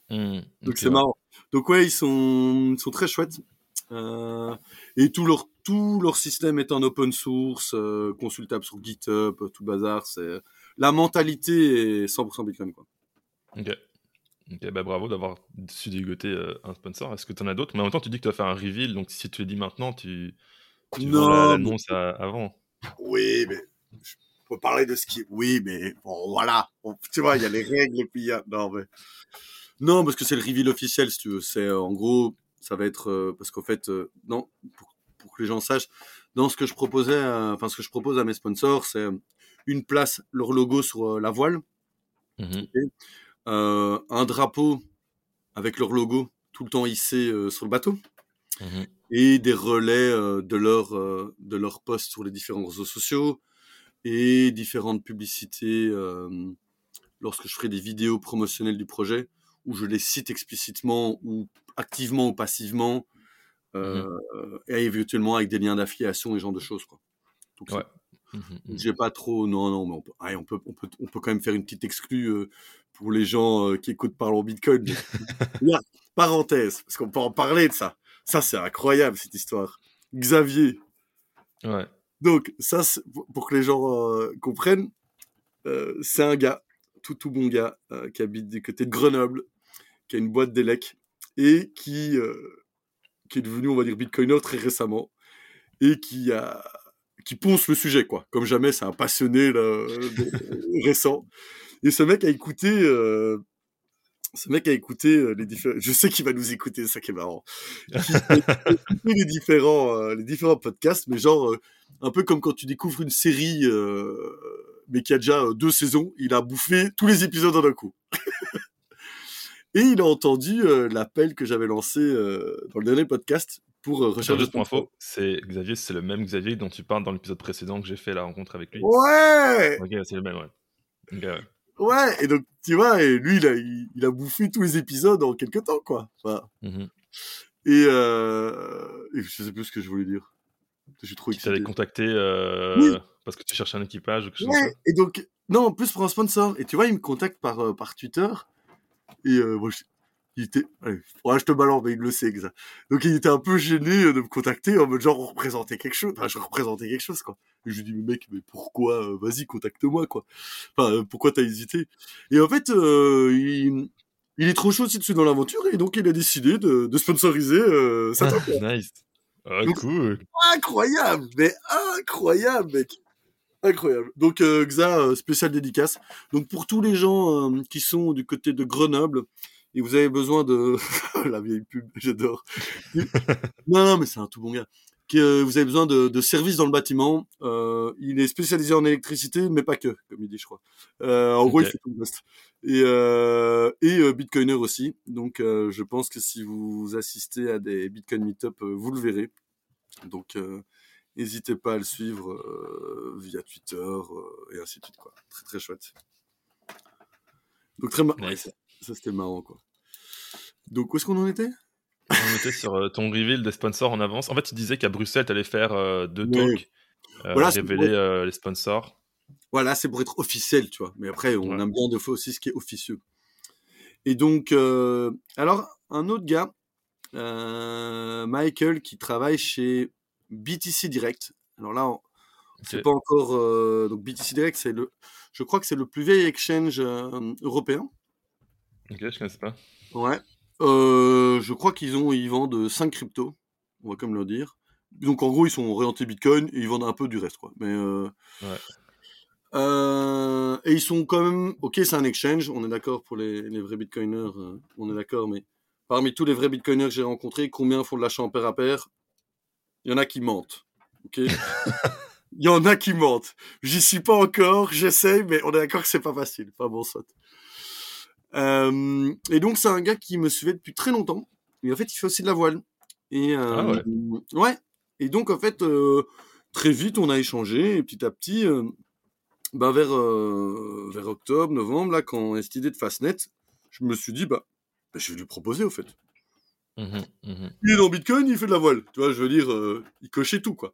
Mmh, Donc c'est marrant. Donc ouais, ils sont, ils sont très chouettes. Euh, et tout leur, tout leur système est en open source, euh, consultable sur GitHub, tout bazar. C'est la mentalité est 100% Bitcoin, quoi. Ok. Ok, bah bravo d'avoir su dégoter euh, un sponsor. Est-ce que tu en as d'autres? Mais en même temps, tu dis que tu vas faire un reveal, donc si tu le dis maintenant, tu, tu non, l'annonce avant. Oui, mais je peux parler de ce qui. Oui, mais bon, voilà. tu vois, il y a les règles et puis il y a. Non, mais. Non, parce que c'est le reveal officiel, si tu veux. C'est euh, en gros, ça va être. Euh, parce qu'en fait, non, pour, pour, que les gens sachent, dans ce que je proposais, enfin, ce que je propose à mes sponsors, c'est une place, leur logo sur la voile. Mmh un drapeau avec leur logo tout le temps hissé euh, sur le bateau Mhm. et des relais euh, de leur euh, de leur posts sur les différents réseaux sociaux et différentes publicités euh, lorsque je ferai des vidéos promotionnelles du projet où je les cite explicitement ou activement ou passivement euh, et éventuellement avec des liens d'affiliation et ce genre de choses quoi. Donc, Ouais. Mhm, mhm. j'ai pas trop non non mais on peut allez, on peut on peut on peut quand même faire une petite exclue euh, pour les gens euh, qui écoutent Parlons Bitcoin. Là, parenthèse parce qu'on peut en parler de ça. Ça c'est incroyable cette histoire. Xavier Ouais. donc, ça, pour que les gens euh, comprennent, euh, c'est un gars, tout tout bon gars, euh, qui habite du côté de Grenoble, qui a une boîte d'élec et qui, qui est devenu, on va dire, bitcoiner très récemment et qui a qui ponce le sujet, quoi. Comme jamais, c'est un passionné là, de- récent. Et ce mec a écouté... euh, ce mec a écouté euh, les différents... Je sais qu'il va nous écouter, c'est ça qui est marrant. Les différents, euh, les différents podcasts, mais genre, euh, un peu comme quand tu découvres une série, euh, mais qui a déjà deux saisons, il a bouffé tous les épisodes en un coup. Et il a entendu l'appel que j'avais lancé dans le dernier podcast pour euh, Attends, recherche juste pour info, c'est Xavier, c'est le même Xavier dont tu parles dans l'épisode précédent que j'ai fait la rencontre avec lui. Ouais Ok, c'est le même, ouais. Ok, ouais. Ouais, et donc, tu vois, et lui, il a, il, il a bouffé tous les épisodes en quelques temps, quoi. Enfin, Mhm. et, euh, et je sais plus ce que je voulais dire. Je suis trop excité. contacté euh, Oui. parce que tu cherchais un équipage ou quelque chose Ouais, et donc, non, en plus pour un sponsor. Et tu vois, il me contacte par, euh, par Twitter. Et euh, moi, je- il était. Allez, ouais, je te balance, mais il le sait, ça. Donc, il était un peu gêné de me contacter en mode genre, on représentait quelque chose. Enfin, je représentais quelque chose, quoi. Et je lui dis, mais mec, mais pourquoi euh, Vas-y, contacte-moi, quoi. Enfin, euh, pourquoi t'as hésité? Et en fait, euh, il, il est trop chaud aussi dessus dans l'aventure. Et donc, il a décidé de, de sponsoriser euh, ça. ça. nice. Ah, Donc- cool. incroyable, mais incroyable, mec. Incroyable. Donc, euh, Xa, spécial dédicace. Donc, pour tous les gens euh, qui sont du côté de Grenoble et vous avez besoin de. La vieille pub, j'adore. non, non, mais c'est un tout bon gars. Que vous avez besoin de, de services dans le bâtiment. Euh, il est spécialisé en électricité, mais pas que, comme il dit, je crois. Euh, en gros, Ok. il fait tout le reste. Et, euh, et Bitcoiner aussi. Donc, je pense que si vous assistez à des Bitcoin Meetup, vous le verrez. Donc, n'hésitez pas à le suivre via Twitter et ainsi de suite, quoi. Très, très chouette. Donc, très. Nice. Ça, c'était marrant, quoi. Donc, où est-ce qu'on en était? On était sur euh, ton reveal des sponsors en avance. En fait, tu disais qu'à Bruxelles, tu allais faire euh, deux Ouais. talks, euh, Voilà, révéler pour- euh, les sponsors. Voilà, c'est pour être officiel, tu vois. Mais après, on Ouais. aime bien de fois aussi ce qui est officieux. Et donc, alors, un autre gars, Michael, qui travaille chez BTC Direct. Alors là, on- c'est pas encore. euh, donc, BTC Direct, c'est le. Je crois que c'est le plus vieil exchange euh, européen. Ok, je connaissais pas. Ouais. Euh, je crois qu'ils ont, ils vendent 5 cryptos, on va comme le dire. Donc en gros, ils sont orientés Bitcoin et ils vendent un peu du reste, quoi. Mais euh, Ouais. euh, et ils sont quand même, ok, c'est un exchange, on est d'accord pour les, les vrais Bitcoiners, euh, on est d'accord, mais parmi tous les vrais Bitcoiners que j'ai rencontrés, combien font de l'achat en pair à pair? Il y en a qui mentent, ok? Il y en a qui mentent. J'y suis pas encore, j'essaye, mais on est d'accord que c'est pas facile. Pas bon saute. Euh, et donc, c'est un gars qui me suivait depuis très longtemps. Et en fait, il fait aussi de la voile. Et, euh, Ah ouais. ouais. Et donc, en fait, euh, très vite, on a échangé. Et petit à petit, ben, vers, euh, vers octobre, novembre, là, quand y a cette idée de Fastnet, je me suis dit, bah, bah, je vais lui proposer, au fait. Mhm, mhm. Il est dans Bitcoin, il fait de la voile. Tu vois, je veux dire, il cochait tout, quoi.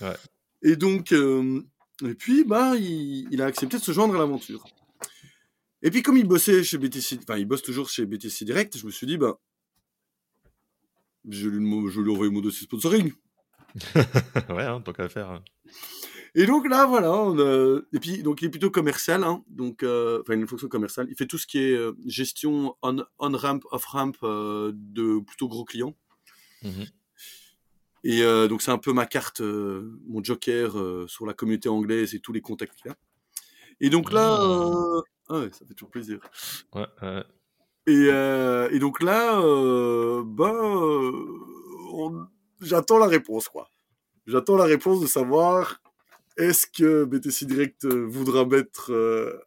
Ouais. Et donc, euh, et puis, bah, il, il a accepté de se joindre à l'aventure. Et puis, comme il bossait chez BTC, enfin, il bosse toujours chez BTC Direct, je me suis dit, bah, je lui, je lui envoyer mon dossier sponsoring. ouais, hein, tant qu'à faire. hein. Et donc là, voilà, on et puis donc il est plutôt commercial, hein, donc euh, enfin il a une fonction commerciale. Il fait tout ce qui est euh, gestion on, on ramp, off ramp euh, de plutôt gros clients. Mhm. Et euh, donc c'est un peu ma carte, mon joker sur la communauté anglaise et tous les contacts qu'il a. Et donc là, euh, ah ouais, ça fait toujours plaisir. Ouais, ouais. Et, euh, et donc là, euh, ben, on- j'attends la réponse, quoi. J'attends la réponse de savoir est-ce que BTC Direct voudra mettre euh,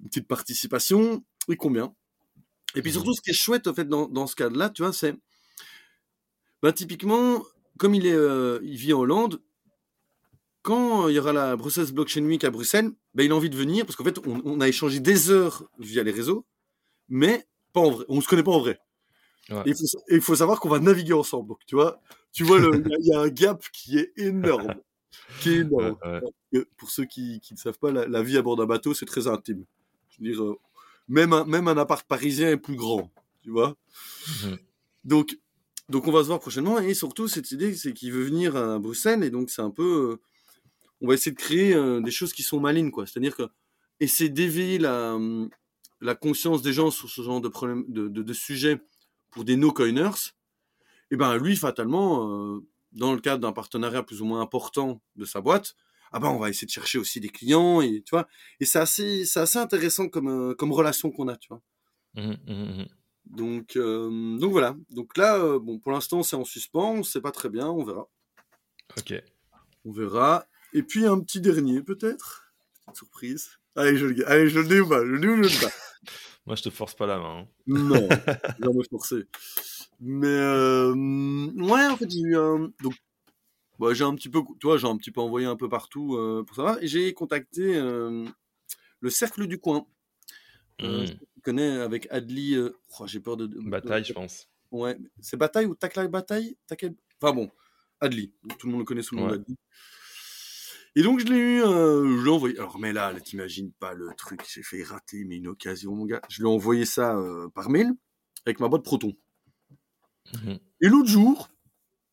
une petite participation et combien? Et puis Mhm. surtout, ce qui est chouette, en fait, dans, dans ce cadre-là, tu vois, c'est, bah, typiquement, comme il est, il vit en Hollande, quand il y aura la Brussels Blockchain Week à Bruxelles, bah, il a envie de venir, parce qu'en fait, on, on a échangé des heures via les réseaux, mais pas en vrai. On se connaît pas en vrai. Ouais. Et il faut, et il faut savoir qu'on va naviguer ensemble. Donc, tu vois, tu vois, il y a- il y, a un gap qui est énorme. Qui est énorme. Ouais, ouais. Pour ceux qui, qui ne savent pas, la, la vie à bord d'un bateau, c'est très intime. Je veux dire, euh, même, un, même un appart parisien est plus grand. Tu vois Mhm. donc, donc, on va se voir prochainement. Et surtout, cette idée, c'est qu'il veut venir à Bruxelles. Et donc, c'est un peu. euh, on va essayer de créer euh, des choses qui sont malines, quoi. C'est-à-dire que essayer d'éveiller la, hum, la conscience des gens sur ce genre de problème, de, de, de sujet pour des no-coiners. Et ben, lui, fatalement, euh, dans le cadre d'un partenariat plus ou moins important de sa boîte, ah ben, on va essayer de chercher aussi des clients. Et, tu vois, et c'est assez, c'est assez intéressant comme, euh, comme relation qu'on a, tu vois. Mhm, mhm, mhm. Donc, euh, donc voilà. Donc là, euh, bon, pour l'instant, c'est en suspens. On sait pas très bien. On verra. Ok. On verra. Et puis un petit dernier, peut-être? Petite surprise. Allez, je le, allez, je le dis ou pas? Je le dis ou je le pas? Moi, je te force pas la main. hein. Non, jamais forcé. Mais euh, ouais, en fait, j'ai eu un. Donc, bah, j'ai un petit peu, tu vois, j'ai un petit peu envoyé un peu partout euh, pour savoir. Et j'ai contacté euh, le Cercle du Coin. Mhm. Tu connais avec Adli. oh, j'ai peur de. de- Bataille, je pense. Ouais, c'est Bataille ou Taklai Bataille Enfin bon, Adli. Tout le monde le connaît sous le nom Ouais. d'Adli. Et donc je l'ai eu, euh, je l'ai envoyé. Alors mais là, là t'imagines pas le truc, j'ai fait rater, mais une occasion, mon gars. Je lui ai envoyé ça euh, par mail avec ma boîte Proton. Mhm. Et l'autre jour,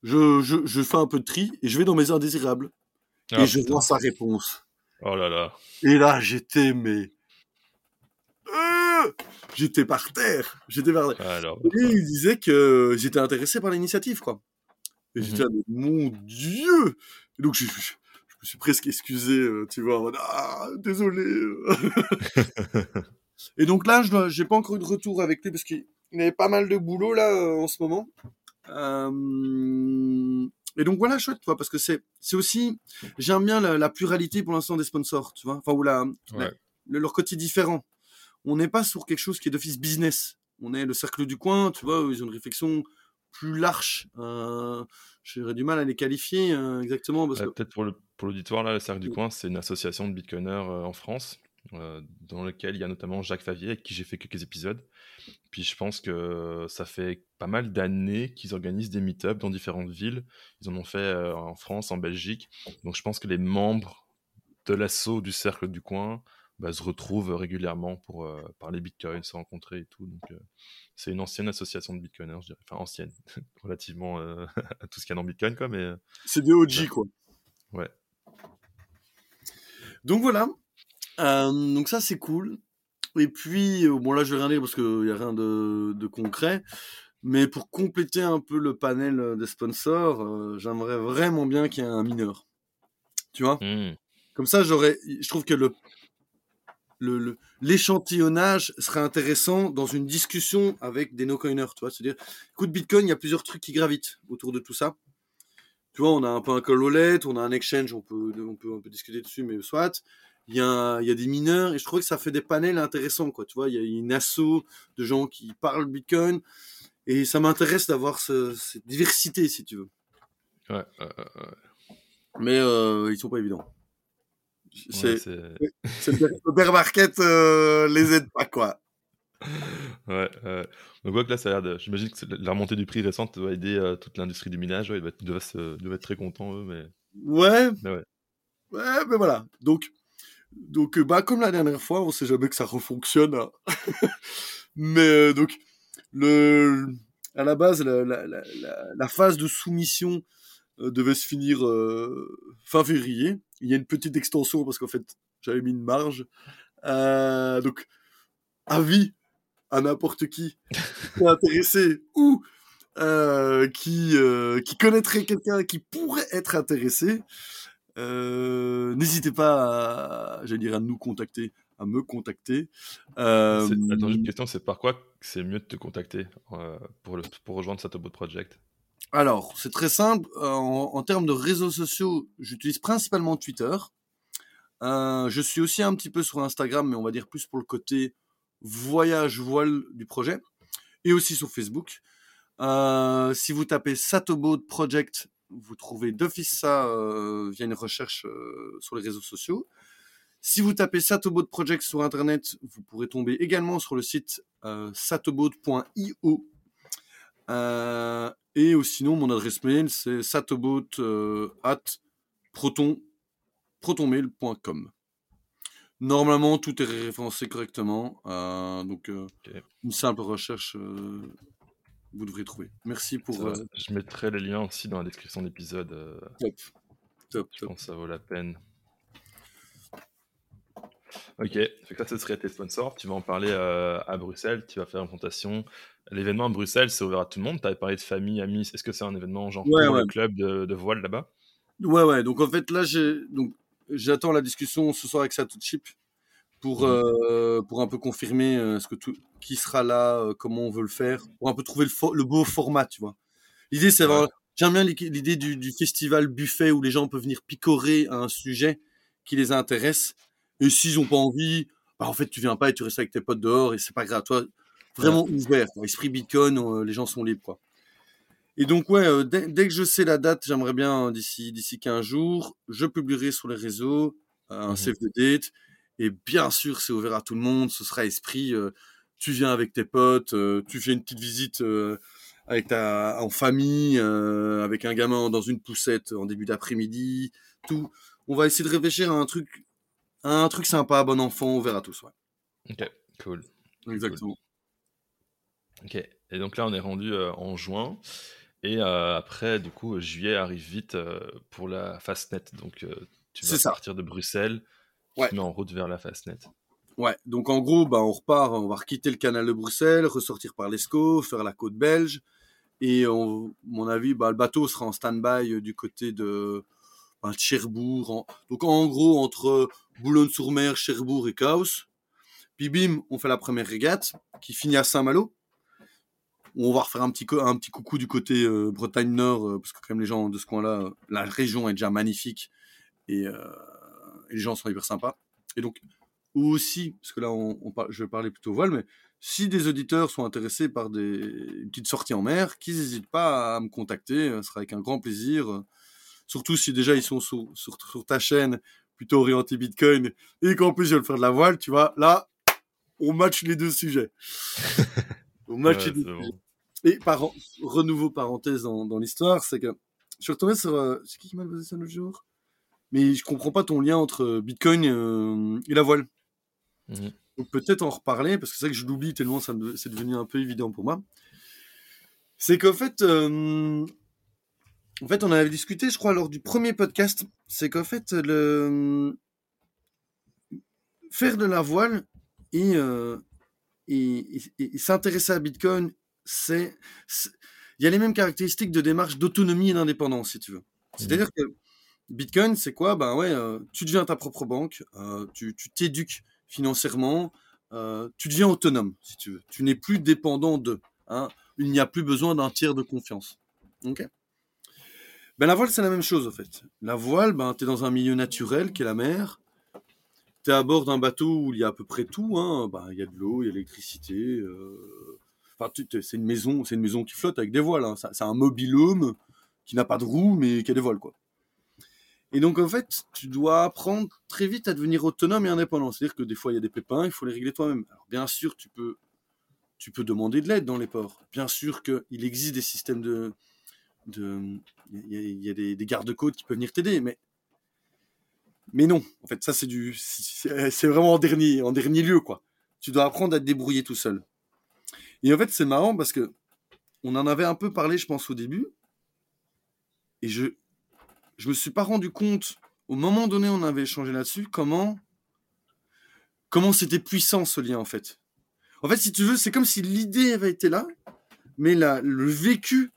je, je, je fais un peu de tri et je vais dans mes indésirables Ah, et je putain. vois sa réponse. Oh là là. Et là, j'étais mais Euh j'étais par terre, j'étais par terre. Alors. Et il disait que j'étais intéressé par l'initiative, quoi. Et Mhm. j'étais mon Dieu Et donc, je me suis presque excusé, euh, tu vois, en mode, ah, désolé. et donc là, je j'ai pas encore eu de retour avec lui parce qu'il il avait pas mal de boulot, là, euh, en ce moment. Euh, Et donc voilà, chouette, tu vois, parce que c'est c'est aussi, j'aime bien la, la pluralité pour l'instant des sponsors, tu vois, enfin, ou la, la- Ouais. le- leur côté différent. On n'est pas sur quelque chose qui est d'office business. On est le cercle du coin, tu vois, ils ont une réflexion plus large. Euh, J'aurais du mal à les qualifier euh, exactement parce que Peut-être pour l'auditoire, là, le Cercle du Oui. Coin, c'est une association de bitcoiners euh, en France, dans laquelle il y a notamment Jacques Favier, avec qui j'ai fait quelques épisodes. Puis je pense que ça fait pas mal d'années qu'ils organisent des meet-ups dans différentes villes. Ils en ont fait en France, en Belgique. Donc je pense que les membres de l'assaut du Cercle du Coin bah, se retrouvent régulièrement pour euh, parler bitcoin, se rencontrer et tout. Donc euh, c'est une ancienne association de bitcoiners, je dirais. Enfin ancienne, relativement euh, à tout ce qu'il y a dans bitcoin, quoi, mais c'est des OG, Ouais. quoi. ouais. Donc voilà. Donc ça, c'est cool. Et puis, bon là, je vais rien dire parce qu'il n'y a rien de, de concret. Mais pour compléter un peu le panel des sponsors, j'aimerais vraiment bien qu'il y ait un mineur. Tu vois? Hmm. Comme ça, j'aurais, je trouve que le, le, le- l'échantillonnage serait intéressant dans une discussion avec des no-coiners, tu vois. C'est-à-dire, écoute, Bitcoin, il y a plusieurs trucs qui gravitent autour de tout ça. Tu vois, on a un peu un call wallet, on a un exchange, on peut, on peut, on peut discuter dessus, mais soit. Il y, a, il y a des mineurs, et je trouve que ça fait des panels intéressants, quoi. Tu vois, il y a une asso de gens qui parlent Bitcoin, et ça m'intéresse d'avoir ce- cette diversité, si tu veux. Ouais, ouais, ouais. Mais euh, ils sont pas évidents. C'est, Ouais, c'est- c'est le, le bear market euh, les aide pas, quoi. ouais, ouais. Donc, que là, ça a l'air de... J'imagine que la remontée du prix récente va aider euh, toute l'industrie du minage. Ouais, ils doivent être, doivent se- doivent être très contents, eux, mais... Ouais, mais ouais. ouais, mais voilà. Donc, donc euh, bah, comme la dernière fois, on sait jamais que ça refonctionne. hein. mais euh, donc, le, à la base, la, la, la, phase de soumission euh, devait se finir euh, fin février. Il y a une petite extension parce qu'en fait, j'avais mis une marge. Euh, donc, avis à n'importe qui qui est intéressé ou euh, qui, euh, qui connaîtrait quelqu'un qui pourrait être intéressé, n'hésitez pas à, j'allais dire, à nous contacter, à me contacter. C'est- Attends, j'ai une question, c'est par quoi c'est mieux de te contacter pour, le... pour rejoindre Satobot Project? Alors, c'est très simple. Euh, En, termes de réseaux sociaux, j'utilise principalement Twitter. Euh, je suis aussi un petit peu sur Instagram, mais on va dire plus pour le côté voyage voile du projet. et aussi sur Facebook. Euh, si vous tapez Satoboat Project, vous trouvez d'office ça via une recherche sur les réseaux sociaux. Si vous tapez Satoboat Project sur Internet, vous pourrez tomber également sur le site satoboat.io. Euh, et sinon, mon adresse mail, c'est satoboat euh, at proton, protonmail.com. Normalement, tout est référencé correctement. euh, donc, euh, une simple recherche, euh, vous devrez trouver. Merci pour... Je mettrai les liens aussi dans la description de l'épisode. top. Top, je top. pense que ça vaut la peine. Ok, que ça, ce serait tes sponsors. Tu vas en parler euh, à Bruxelles, tu vas faire une présentation. L'événement à Bruxelles, c'est ouvert à tout le monde. Tu avais parlé de famille, amis. Est-ce que c'est un événement genre Ouais, pour ouais. le club de, de voile là-bas? Ouais, ouais. Donc en fait, là, donc j'attends la discussion ce soir avec Satochip pour Mhm. euh, pour un peu confirmer euh, ce que tout qui sera là, euh, comment on veut le faire, pour un peu trouver le, beau format, tu vois. L'idée, c'est Ouais. j'aime bien l'idée l'idée du, du festival buffet où les gens peuvent venir picorer à un sujet qui les intéresse. Et s'ils ont pas envie, bah en fait, tu viens pas et tu restes avec tes potes dehors et c'est pas grave. Toi, vraiment ouvert. quoi. Esprit Bitcoin, euh, les gens sont libres, quoi. Et donc, ouais, euh, dès, dès que je sais la date, j'aimerais bien, euh, d'ici, d'ici 15 jours, je publierai sur les réseaux un Mhm. save the date. Et bien sûr, c'est ouvert à tout le monde. Ce sera esprit, euh, tu viens avec tes potes, tu fais une petite visite avec ta, en famille, avec un gamin dans une poussette en début d'après-midi, tout. On va essayer de réfléchir à un truc, un truc sympa, bon enfant, ouvert à tous, ouais. Ok, cool. Exactement. Ok, et donc là, on est rendu euh, en juin. Et euh, après, du coup, juillet arrive vite euh, pour la Fastnet. Donc, tu vas ça. partir de Bruxelles, tu Ouais. mets en route vers la Fastnet. Ouais, donc en gros, bah, on repart, on va quitter le canal de Bruxelles, ressortir par l'Escaut, faire la côte belge. Et on, mon avis, bah, le bateau sera en stand-by du côté de, Cherbourg. donc en gros, entre Boulogne-sur-Mer, Cherbourg et Chaos. Puis bim, on fait la première régate qui finit à Saint-Malo. On va refaire un petit, un petit coucou du côté euh, Bretagne Nord, euh, parce que quand même les gens de ce coin-là, euh, la région est déjà magnifique et, euh, les gens sont hyper sympas. Et donc, aussi, parce que là, je vais parler plutôt voile, mais si des auditeurs sont intéressés par des petites sorties en mer, qu'ils n'hésitent pas à me contacter, euh, ce sera avec un grand plaisir. Euh, Surtout si déjà ils sont sur, sur, sur ta chaîne plutôt orienté Bitcoin et qu'en plus je vais le faire de la voile, tu vois, là, on match les deux sujets. on match Ouais, les deux bon. Et par, renouveau parenthèse dans, dans l'histoire, c'est que je suis retombé sur. euh, c'est qui qui m'a posé ça l'autre jour? Mais je comprends pas ton lien entre Bitcoin euh, et la voile. Donc peut-être en reparler, parce que c'est vrai que je l'oublie tellement ça c'est devenu un peu évident pour moi. C'est qu'en fait, euh, en fait, on avait discuté, je crois, lors du premier podcast, c'est qu'en fait, le faire de la voile et, euh, et, et- et s'intéresser à Bitcoin, c'est, il y a les mêmes caractéristiques de démarche d'autonomie et d'indépendance, si tu veux. C'est-à-dire que Bitcoin, c'est quoi? Ben ouais, euh, tu deviens ta propre banque, euh, tu t'éduques financièrement, euh, tu deviens autonome, si tu veux. Tu n'es plus dépendant de. Hein, il n'y a plus besoin d'un tiers de confiance. Ok? Ben, La voile, c'est la même chose, en fait. La voile, ben, tu es dans un milieu naturel qui est la mer. Tu es à bord d'un bateau où il y a à peu près tout. Hein. Ben, il y a de l'eau, il y a l'électricité. euh, Enfin, c'est une maison, c'est une maison qui flotte avec des voiles. hein. C'est un mobilhome qui n'a pas de roues, mais qui a des voiles, quoi. Et donc, en fait, tu dois apprendre très vite à devenir autonome et indépendant. C'est-à-dire que des fois, il y a des pépins, il faut les régler toi-même. Bien sûr, tu peux, tu peux demander de l'aide dans les ports. Bien sûr qu'il existe des systèmes de. Il y a, des, des gardes-côtes qui peuvent venir t'aider, mais. Mais non, en fait, ça, c'est du. C'est vraiment en dernier, en dernier lieu, quoi. Tu dois apprendre à te débrouiller tout seul. Et en fait, c'est marrant parce que. On en avait un peu parlé, je pense, au début. Et je, je me suis pas rendu compte, au moment donné, on avait échangé là-dessus, comment, comment c'était puissant ce lien en fait. En fait, si tu veux, c'est comme si l'idée avait été là, mais la, le vécu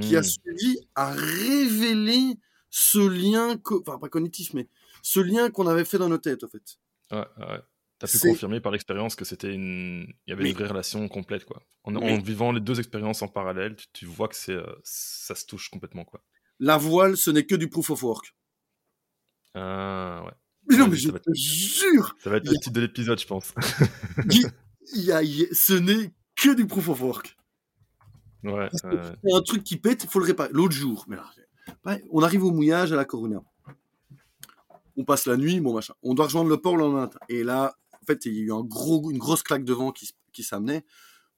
qui a Mhm. suivi a révélé ce lien, enfin pas cognitif, mais ce lien qu'on avait fait dans nos têtes en fait. Ouais, ouais. T'as pu confirmer par l'expérience que c'était une. Il y avait Mais- une vraie relation complète, quoi. En, vivant les deux expériences en parallèle, tu, tu vois que c'est, euh, ça se touche complètement, quoi. La voile, ce n'est que du proof of work. Ah, ouais. Mais non, mais je être- te jure, Ça va être le a- titre de l'épisode, je pense. il y a- il y a- ce n'est que du proof of work. Ouais, un truc qui pète, il faut le réparer. L'autre jour, mais on arrive au mouillage à la Corona. On passe la nuit, bon machin. On doit rejoindre le port le lendemain matin. Et là, en fait, il y a eu un gros, une grosse claque de vent qui, qui s'amenait.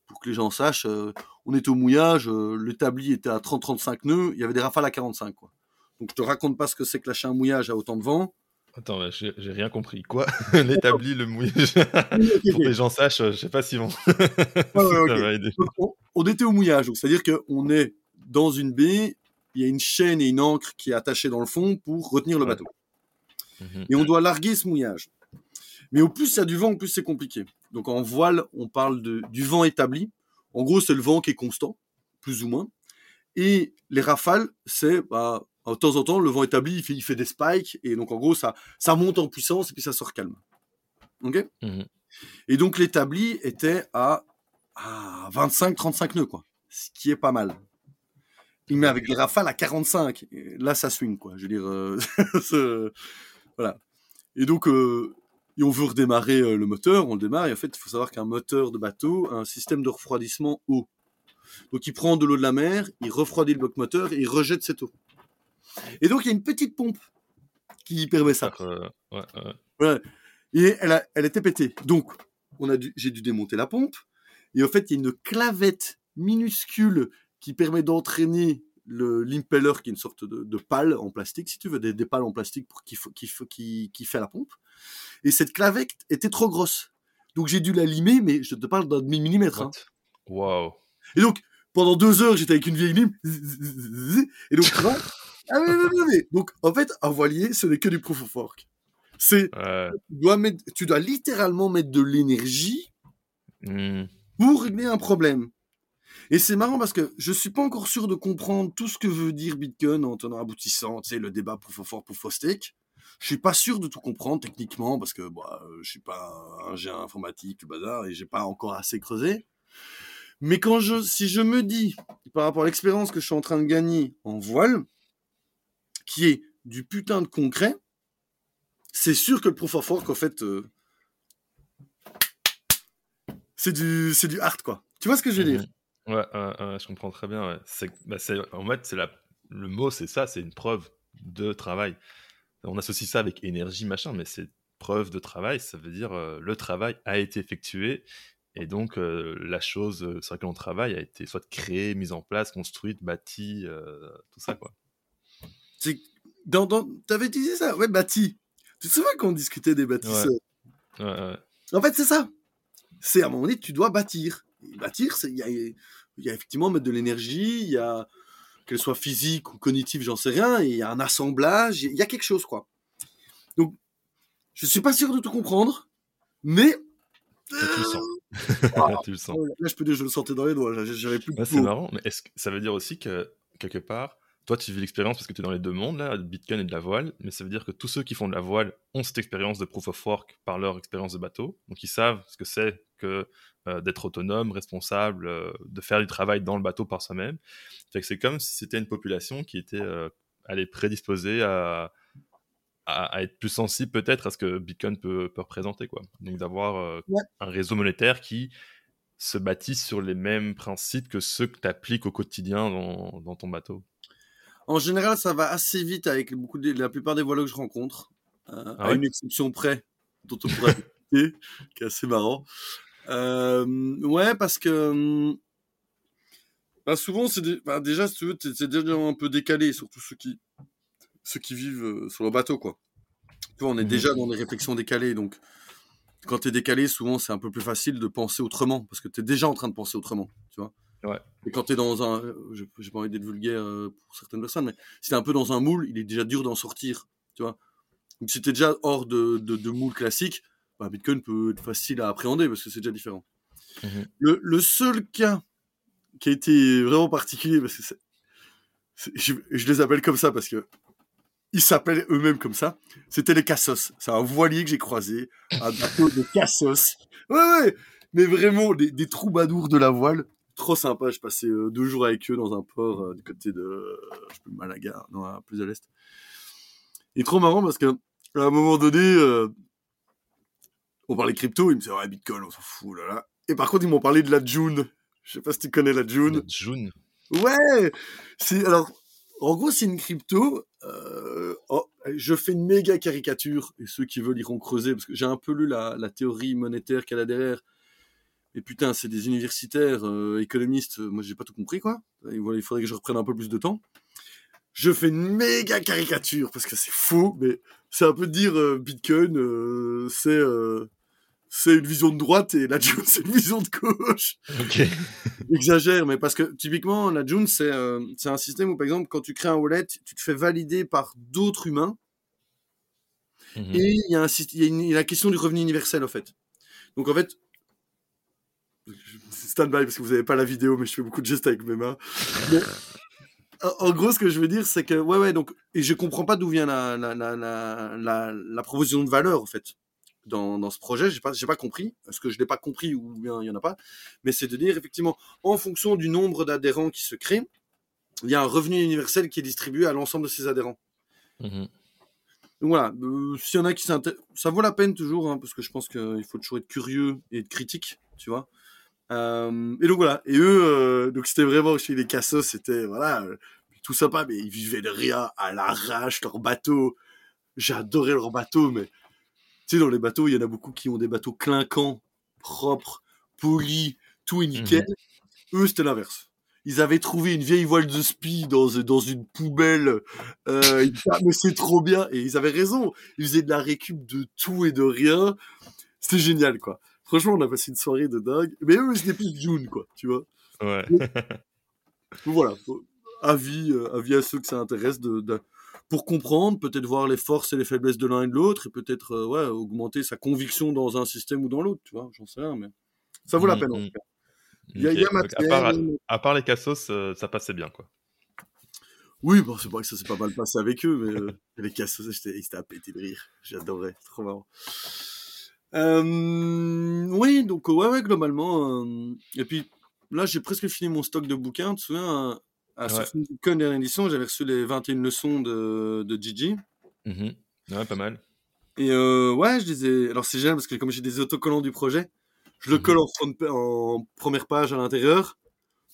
Pour que les gens sachent, euh, on était au mouillage, euh, l'établi était à 30-35 nœuds, il y avait des rafales à 45. Quoi. Donc je te raconte pas ce que c'est que lâcher un mouillage à autant de vent. Attends, j'ai rien compris. Quoi? L'établi, le mouillage Pour que les gens sachent, je sais pas si vont. on, était au mouillage, c'est-à-dire qu'on est dans une baie, il y a une chaîne et une ancre qui est attachée dans le fond pour retenir le bateau. Mhm. Et on doit larguer ce mouillage. Mais au plus il y a du vent, au plus c'est compliqué. Donc en voile, on parle de, du vent établi. En gros, c'est le vent qui est constant, plus ou moins. Et les rafales, c'est bah, de temps en temps, le vent établi, il fait, il fait des spikes, et donc en gros, ça, ça monte en puissance, et puis ça se recalme. Ok? Mhm. Et donc l'établi était à, à 25-35 nœuds, quoi. Ce qui est pas mal. Il met avec les rafales à 45. là, ça swing, quoi. Je veux dire, euh, voilà. Et donc, euh, et on veut redémarrer euh, le moteur, on le démarre, et en fait, il faut savoir qu'un moteur de bateau a un système de refroidissement eau. Donc, il prend de l'eau de la mer, il refroidit le bloc moteur, et il rejette cette eau. Et donc, il y a une petite pompe qui permet ça. Voilà. Et elle, a, elle était pétée. Donc, on a j'ai dû démonter la pompe. Et en fait, il y a une clavette minuscule qui permet d'entraîner le l'impeller qui est une sorte de, de, pale en plastique, si tu veux, des, des pales en plastique pour qui, qui, qui, qui fait la pompe. Et cette clavette était trop grosse. Donc j'ai dû la limer, mais je te parle d'un demi-millimètre. Hein. Wow. Et donc, pendant deux heures, j'étais avec une vieille lime. Et donc, tu vois, ah, Donc, en fait, un voilier, ce n'est que du proof of work. C'est, tu, dois mettre, tu dois littéralement mettre de l'énergie hmm. pour régler un problème. Et c'est marrant parce que je suis pas encore sûr de comprendre tout ce que veut dire Bitcoin en tenant aboutissant, tu sais, le débat proof of work, proof of stake. Je suis pas sûr de tout comprendre techniquement parce que bah, je suis pas un ingénieur informatique, le bazar, et j'ai pas encore assez creusé. Mais quand je, si je me dis, par rapport à l'expérience que je suis en train de gagner en voile, qui est du putain de concret, c'est sûr que le proof of work, en fait, euh, c'est du, du hard, quoi. Tu vois ce que je veux dire? Ouais, je comprends très bien. C'est, bah, en fait, c'est le mot, c'est ça, c'est une preuve de travail. On associe ça avec énergie, machin, mais c'est preuve de travail, ça veut dire euh, le travail a été effectué et donc euh, la chose sur laquelle on travaille a été soit créée, mise en place, construite, bâtie, tout ça quoi. C'est dans, dans... t'avais utilisé ça, ouais, bâti. Tu te souviens qu'on discutait des bâtisseurs? Ouais. Ouais, En fait, c'est ça. C'est à un moment donné, tu dois bâtir. bâtir, il y a, y a effectivement mettre de l'énergie, il y a qu'elle soit physique ou cognitive, j'en sais rien, il y a un assemblage, il y a quelque chose, quoi. Donc, je suis pas sûr de tout comprendre, mais. tu le sens. Ah, tu le sens. Là, je peux dire, je le sentais dans les doigts. J'avais plus. c'est marrant, mais est-ce que ça veut dire aussi que quelque part, toi, tu vis l'expérience parce que tu es dans les deux mondes, là, Bitcoin et de la voile, mais ça veut dire que tous ceux qui font de la voile ont cette expérience de proof of work par leur expérience de bateau. Donc, ils savent ce que c'est que euh, d'être autonome, responsable, euh, de faire du travail dans le bateau par soi-même. c'est comme si c'était une population qui était euh, prédisposée à, à, être plus sensible peut-être à ce que Bitcoin peut, peut représenter. Quoi. Donc, d'avoir euh, un réseau monétaire qui se bâtit sur les mêmes principes que ceux que tu appliques au quotidien dans, dans ton bateau. En général, ça va assez vite avec beaucoup de, la plupart des voileux que je rencontre, euh, ah à une exception près, dont on pourrait discuter, qui est assez marrant. Euh, ouais, parce que bah souvent, c'est bah déjà, si tu veux, c'est déjà un peu décalé, surtout ceux qui, ceux qui vivent euh, sur le bateau, quoi. Tu vois, on est mmh déjà dans des réflexions décalées, donc quand tu es décalé, souvent, c'est un peu plus facile de penser autrement, parce que tu es déjà en train de penser autrement, tu vois. Et quand tu es dans un. J'ai pas envie d'être vulgaire euh, pour certaines personnes, mais si tu un peu dans un moule, il est déjà dur d'en sortir. Tu vois Donc si tu es déjà hors de, de, moule classique, bah, Bitcoin peut être facile à appréhender parce que c'est déjà différent. Mhm. Le, le, seul cas qui a été vraiment particulier, parce que je, je, les appelle comme ça parce que ils s'appellent eux-mêmes comme ça, c'était les Cassos. C'est un voilier que j'ai croisé, un bateau de Cassos. Ouais, ouais, mais vraiment des, des troubadours de la voile trop sympa. Je passais euh, deux jours avec eux dans un port euh, du côté de je sais Malaga, non, plus à l'est. Et trop marrant parce que à un moment donné, euh, on parlait crypto, ils me disaient ouais Bitcoin, on s'en fout là là. Et par contre ils m'ont parlé de la June. Je sais pas si tu connais la June. La June. Ouais. C'est alors. En gros, c'est une crypto. Euh, oh, je fais une méga caricature et ceux qui veulent iront creuser parce que j'ai un peu lu la, la théorie monétaire qu'elle a derrière. Et putain, c'est des universitaires, euh, économistes. Moi, j'ai pas tout compris quoi. Et voilà, il faudrait que je reprenne un peu plus de temps. Je fais une méga caricature parce que c'est faux, mais c'est un peu de dire euh, Bitcoin, euh, c'est euh, c'est une vision de droite et la June c'est une vision de gauche. Ok. Exagère, mais parce que typiquement la June c'est euh, c'est un système où par exemple quand tu crées un wallet, tu te fais valider par d'autres humains Mhm. et il y a un syst- il y a, une- il y a la question du revenu universel en fait. Donc en fait stand by parce que vous avez pas la vidéo, mais je fais beaucoup de gestes avec mes mains. Mais, en- gros, ce que je veux dire, c'est que ouais, ouais, donc et je comprends pas d'où vient la la, la, la, la, proposition de valeur en fait dans, dans ce projet. J'ai pas j'ai pas compris parce que je l'ai pas compris ou bien il y en a pas? Mais c'est de dire effectivement en fonction du nombre d'adhérents qui se créent, il y a un revenu universel qui est distribué à l'ensemble de ces adhérents. Mhm. Donc voilà, euh, s'il y en a qui s'intéressent, ça vaut la peine toujours, hein, parce que je pense qu'il faut toujours être curieux et être critique, tu vois. Euh, et donc voilà, et eux, euh, donc c'était vraiment chez les Cassos, c'était voilà, euh, tout sympa, mais ils vivaient de rien à l'arrache, leur bateau. J'adorais leur bateau, mais tu sais, dans les bateaux, il y en a beaucoup qui ont des bateaux clinquants, propres, polis, tout est nickel. Eux, c'était l'inverse. Ils avaient trouvé une vieille voile de spi dans, dans une poubelle. Ils disaient, Ah, mais c'est trop bien. Et ils avaient raison. Ils faisaient de la récup de tout et de rien. C'était génial, quoi. Franchement, on a passé une soirée de dingue. Mais eux, c'était plus June, quoi, tu vois. Ouais. Donc voilà. Avis, euh, avis à ceux que ça intéresse de, de- pour comprendre, peut-être voir les forces et les faiblesses de l'un et de l'autre, et peut-être euh, ouais, augmenter sa conviction dans un système ou dans l'autre, tu vois. J'en sais rien, mais ça vaut la Mhm, peine, en mhm. tout cas. Il y a, il y a Ok. Donc, matière, à, part, mais- à part les cassos, euh, ça passait bien, quoi. Oui, bon, c'est vrai que ça s'est pas mal passé avec eux, mais euh, les cassos, j'étais à péter de rire. J'adorais, trop marrant. Euh, oui, donc ouais, ouais, globalement. euh, et puis là, j'ai presque fini mon stock de bouquins. Tu te souviens, à, à Ouais. Dernière édition, j'avais reçu les 21 leçons de, de Gigi. Mhm. Ouais, pas mal. Et euh, ouais, je disais. Alors c'est génial parce que comme j'ai des autocollants du projet, je le Mhm. colle en, front pa- en première page à l'intérieur.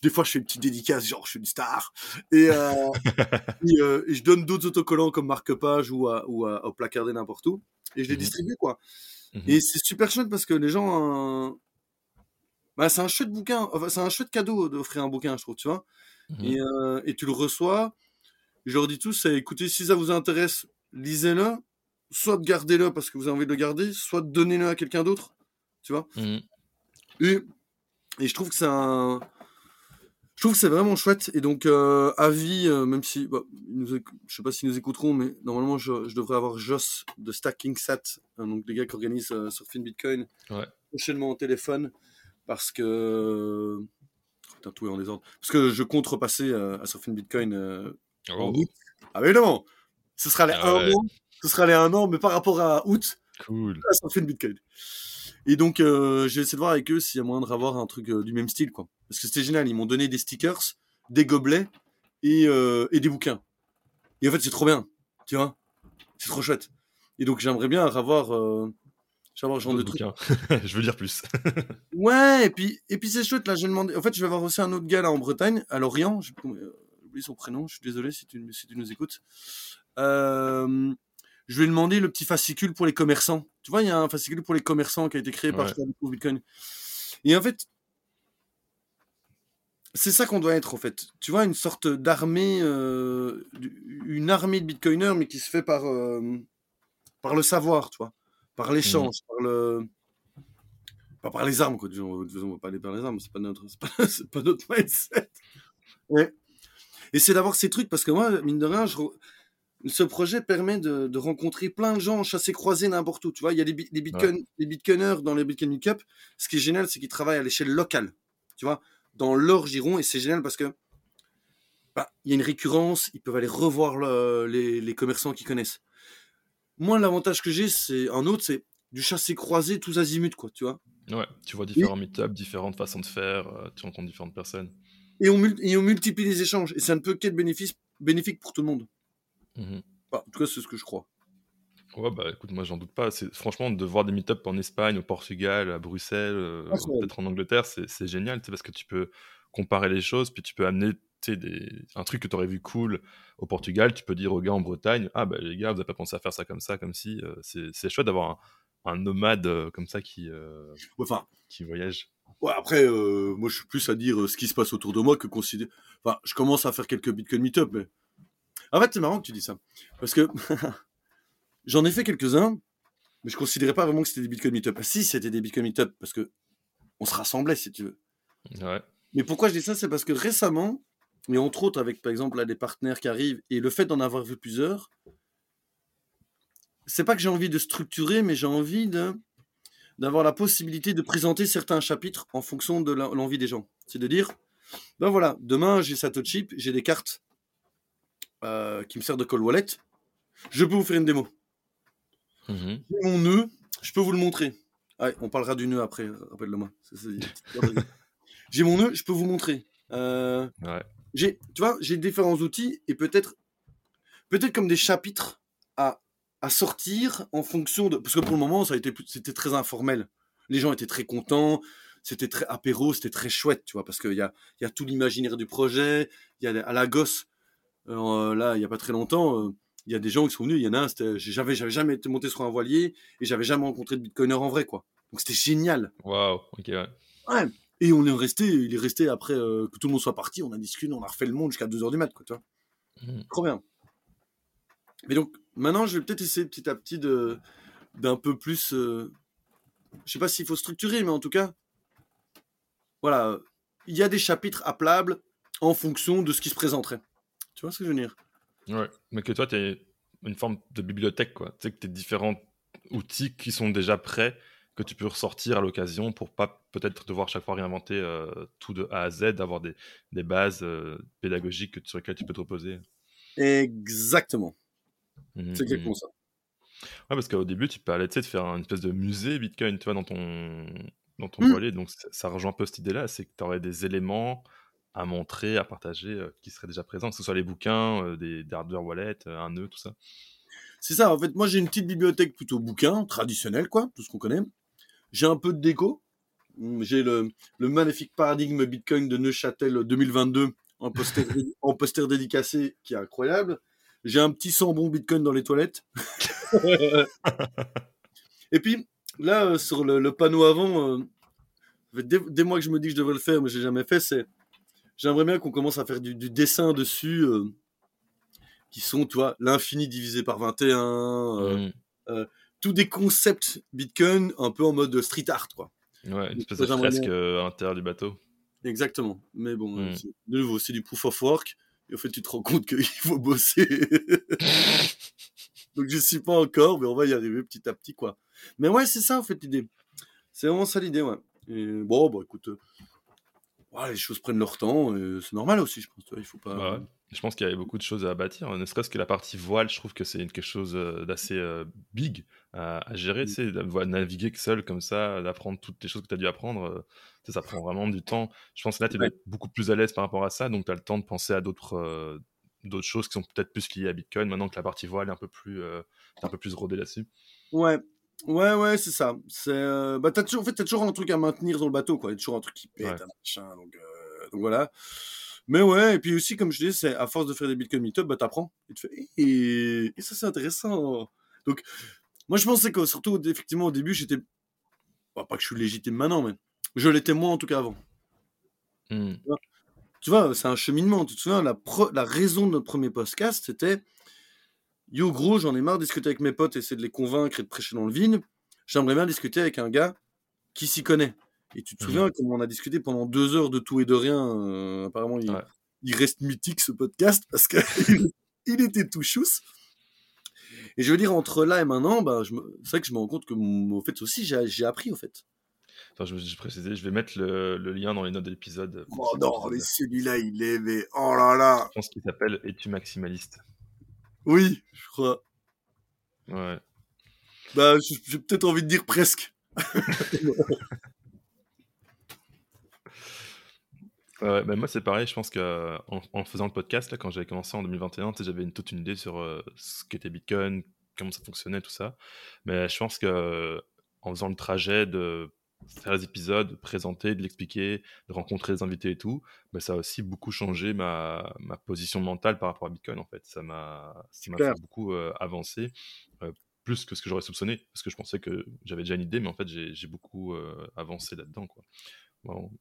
Des fois, je fais une petite dédicace, genre je suis une star. Et, euh, et, euh, et je donne d'autres autocollants comme marque-page ou, à, ou à, au placardé n'importe où. Et je les Mhm. distribue, quoi. Mhm. Et c'est super chouette parce que les gens. euh, Bah, c'est un chouette bouquin. Enfin, c'est un chouette cadeau d'offrir un bouquin, je trouve, tu vois. Mhm. Et, euh, et tu le reçois. Je leur dis tous, c'est écoutez, si ça vous intéresse, lisez-le. Soit de gardez-le parce que vous avez envie de le garder, soit donnez-le à quelqu'un d'autre. Tu vois Mhm. et, et je trouve que c'est un. Je trouve que c'est vraiment chouette. Et donc, euh, avis, euh, même si. bah, nous je sais pas s'ils nous écouteront, mais normalement, je, je devrais avoir Joss de Stacking Sat, hein, donc les gars qui organisent euh, Surfing Bitcoin, Ouais. prochainement au téléphone. Parce que. Putain, tout est en désordre. Parce que je compte repasser euh, à Surfing Bitcoin euh, en Oh, août. Ah, mais évidemment Ce sera les Ah un ouais. an. Ce sera les un an, mais par rapport à août, cool. à Surfing Bitcoin. Et donc, euh, j'ai essayé de voir avec eux s'il y a moyen de revoir un truc euh, du même style, quoi. Parce que c'était génial. Ils m'ont donné des stickers, des gobelets et, euh, et des bouquins. Et en fait, c'est trop bien. Tu vois C'est trop chouette. Et donc, j'aimerais bien revoir. Euh, j'aimerais genre de bouquins. Je veux dire plus. Ouais, et puis, et puis c'est chouette. Là, j'ai demandé. En fait, je vais avoir aussi un autre gars là en Bretagne, à Lorient. J'ai oublié son prénom. Je suis désolé si tu, si tu nous écoutes. Euh, je vais lui demander le petit fascicule pour les commerçants. Tu vois, il y a un fascicule pour les commerçants qui a été créé par Ouais. Cook Bitcoin. Et en fait, c'est ça qu'on doit être en fait. Tu vois, une sorte d'armée, euh, une armée de bitcoiners, mais qui se fait par, euh, par le savoir, tu vois, par l'échange, par le, pas par les armes, quoi. On va pas aller par les armes, c'est pas notre, c'est pas, c'est pas notre mindset. Ouais. Et c'est d'avoir ces trucs parce que moi, mine de rien, je ce projet permet de, de rencontrer plein de gens, chasser croisés n'importe où. Tu vois, il y a bitcoin, des bitcoiners dans les Bitcoin Meetup. Ce qui est génial, c'est qu'ils travaillent à l'échelle locale. Tu vois, dans leur giron. Et c'est génial parce que bah, il y a une récurrence. Ils peuvent aller revoir le- les, les commerçants qu'ils connaissent. Moi, l'avantage que j'ai, c'est un autre, c'est du chasser croisé tous azimuts, quoi. Tu vois. Ouais, tu vois différents meetups, différentes façons de faire, euh, tu rencontres différentes personnes. Et on, et on multiplie les échanges. Et ça ne peut qu'être bénéfice, bénéfique pour tout le monde. Mhm. En tout cas, c'est ce que je crois. Ouais, bah écoute, moi j'en doute pas. C'est franchement de voir des meet-up en Espagne, au Portugal, à Bruxelles, euh, Ah, peut-être en Angleterre, c'est génial, parce que tu peux comparer les choses, puis tu peux amener, des... un truc que tu aurais vu cool au Portugal, tu peux dire aux gars en Bretagne, ah bah les gars, vous avez pas pensé à faire ça comme ça, comme si. euh, c'est chouette d'avoir un, un nomade euh, comme ça qui, euh, Enfin, qui voyage. ouais, après, euh, moi, je suis plus à dire ce qui se passe autour de moi que considérer. Enfin, je commence à faire quelques Bitcoin Meetup, mais. En fait, c'est marrant que tu dis ça. Parce que j'en ai fait quelques-uns, mais je considérais pas vraiment que c'était des Bitcoin Meetup. Ah, si, c'était des Bitcoin Meetup, parce que on se rassemblait, si tu veux. Ouais. Mais pourquoi je dis ça C'est parce que récemment, et entre autres avec par exemple là, des partenaires qui arrivent, et le fait d'en avoir vu plusieurs, c'est pas que j'ai envie de structurer, mais j'ai envie de d'avoir la possibilité de présenter certains chapitres en fonction de l'envie des gens. C'est de dire, ben voilà, demain j'ai Satoshi, j'ai des cartes euh, qui me servent de call wallet, je peux vous faire une démo. J'ai mon nœud, je peux vous le montrer. Ouais, on parlera du nœud après, euh, rappelle-le-moi. J'ai mon nœud, je peux vous montrer. Euh, Ouais. j'ai, tu vois, j'ai différents outils et peut-être, peut-être comme des chapitres à, à sortir en fonction de, parce que pour le moment, ça a été, plus- c'était très informel. Les gens étaient très contents, c'était très apéro, c'était très chouette, tu vois, parce qu'il y a, y a tout l'imaginaire du projet, il y a à la gosse, euh, là, il y a pas très longtemps, euh, il y a des gens qui sont venus, il y en a un, j'avais, j'avais jamais été monté sur un voilier et j'avais jamais rencontré de bitcoiner en vrai, quoi. Donc c'était génial. Waouh, ok, ouais. Ouais. Et on est resté, il est resté après euh, que tout le monde soit parti, on a discuté, on a refait le monde jusqu'à 2h du mat, quoi, tu vois. Mhm. Trop bien. Mais donc, maintenant, je vais peut-être essayer petit à petit de d'un peu plus. euh, je sais pas s'il faut structurer, mais en tout cas, voilà, il y a des chapitres appelables en fonction de ce qui se présenterait. Tu vois ce que je veux dire? Ouais, mais que toi, tu es une forme de bibliothèque, quoi. Tu sais que tu as différents outils qui sont déjà prêts, que tu peux ressortir à l'occasion pour pas peut-être devoir chaque fois réinventer euh, tout de A à Z, avoir des, des bases euh, pédagogiques que- sur lesquelles tu peux te reposer. Exactement. Mhm, C'est exactement mhm. ça. Ouais, parce qu'au début, tu parlais tu sais, de faire une espèce de musée Bitcoin, tu vois, dans ton, dans ton Mm. voilier. Donc, ça, ça rejoint un peu cette idée-là, c'est que tu aurais des éléments à montrer, à partager, euh, qui seraient déjà présents, que ce soit les bouquins, euh, des, des hardware wallets, euh, un nœud, tout ça. C'est ça, en fait, moi j'ai une petite bibliothèque plutôt bouquin, traditionnelle, quoi, tout ce qu'on connaît. J'ai un peu de déco. Hum, J'ai le, le magnifique paradigme Bitcoin de Neuchâtel 2022 en poster, en poster dédicacé qui est incroyable. J'ai un petit sambon Bitcoin dans les toilettes. Et puis, là, sur le, le panneau avant, des, des mois que je me dis que je devrais le faire, mais j'ai jamais fait, c'est. J'aimerais bien qu'on commence à faire du, du dessin dessus, euh, qui sont, tu vois, l'infini divisé par 21, euh, Mhm. tous des concepts Bitcoin un peu en mode street art, quoi. Ouais, une espèce de fresque euh, à l'intérieur du bateau. Exactement. Mais bon, euh, Mm. de nouveau, c'est du proof of work. Et en fait, tu te rends compte qu'il faut bosser. Donc, je suis pas encore, mais on va y arriver petit à petit, quoi. Mais ouais, c'est ça, en fait, l'idée. C'est vraiment ça l'idée, ouais. Et bon, bah écoute, euh, ouais, les choses prennent leur temps. et C'est normal aussi, je pense. Il faut pas. Bah ouais. Je pense qu'il y avait beaucoup de choses à bâtir, ne serait-ce que la partie voile, je trouve que c'est quelque chose euh, d'assez euh, big à, à gérer, Mm. tu sais, naviguer seul comme ça, d'apprendre toutes les choses que tu as dû apprendre, euh, tu sais, ça prend vraiment du temps. Je pense que là, tu Ouais. être beaucoup plus à l'aise par rapport à ça, donc tu as le temps de penser à d'autres euh, d'autres choses qui sont peut-être plus liées à Bitcoin, maintenant que la partie voile est un peu plus, euh, un peu plus rodé là-dessus. Ouais. Ouais, ouais, c'est ça. C'est, euh, bah, t'as toujours, en fait, t'as toujours un truc à maintenir dans le bateau, quoi. Il y a toujours un truc qui pète, Ouais. un machin, donc, euh, donc voilà. Mais ouais, et puis aussi, comme je dis, c'est à force de faire des Bitcoin Meetup, bah, t'apprends. Et tu fais, et, et ça, c'est intéressant. Donc, moi, je pensais que, surtout, effectivement, au début, j'étais, bah, pas que je suis légitime maintenant, mais je l'étais moins, en tout cas, avant. Hmm. Tu vois, c'est un cheminement. Tu te souviens, la, la raison de notre premier podcast, c'était Yo, gros, j'en ai marre de discuter avec mes potes, essayer de les convaincre et de prêcher dans le vide. J'aimerais bien discuter avec un gars qui s'y connaît. Et tu te Mhm. souviens comme on a discuté pendant deux heures de tout et de rien. euh, apparemment, il, Ouais. il reste mythique ce podcast parce que il était tout chousse. Et je veux dire, entre là et maintenant, bah, me- c'est vrai que je me rends compte que, au fait, aussi, j'ai appris, au fait. Je, je précisais, je vais mettre le, le lien dans les notes de l'épisode. Oh non, mais celui-là, il est, mais oh là là. Je pense qu'il s'appelle Es-tu maximaliste? Oui, je crois. Ouais. Bah, j'ai peut-être envie de dire presque. Bah moi c'est pareil, je pense qu'en en faisant le podcast, là, quand j'avais commencé en 2021, tu sais, j'avais une, toute une idée sur euh, ce qu'était Bitcoin, comment ça fonctionnait, tout ça. Mais je pense que en faisant le trajet de faire les épisodes, de présenter, de l'expliquer, de rencontrer les invités et tout, bah, ça a aussi beaucoup changé ma, ma, position mentale par rapport à Bitcoin en fait. Ça m'a fait beaucoup euh, avancer, euh, plus que ce que j'aurais soupçonné, parce que je pensais que j'avais déjà une idée, mais en fait j'ai beaucoup euh, avancé là-dedans. quoi.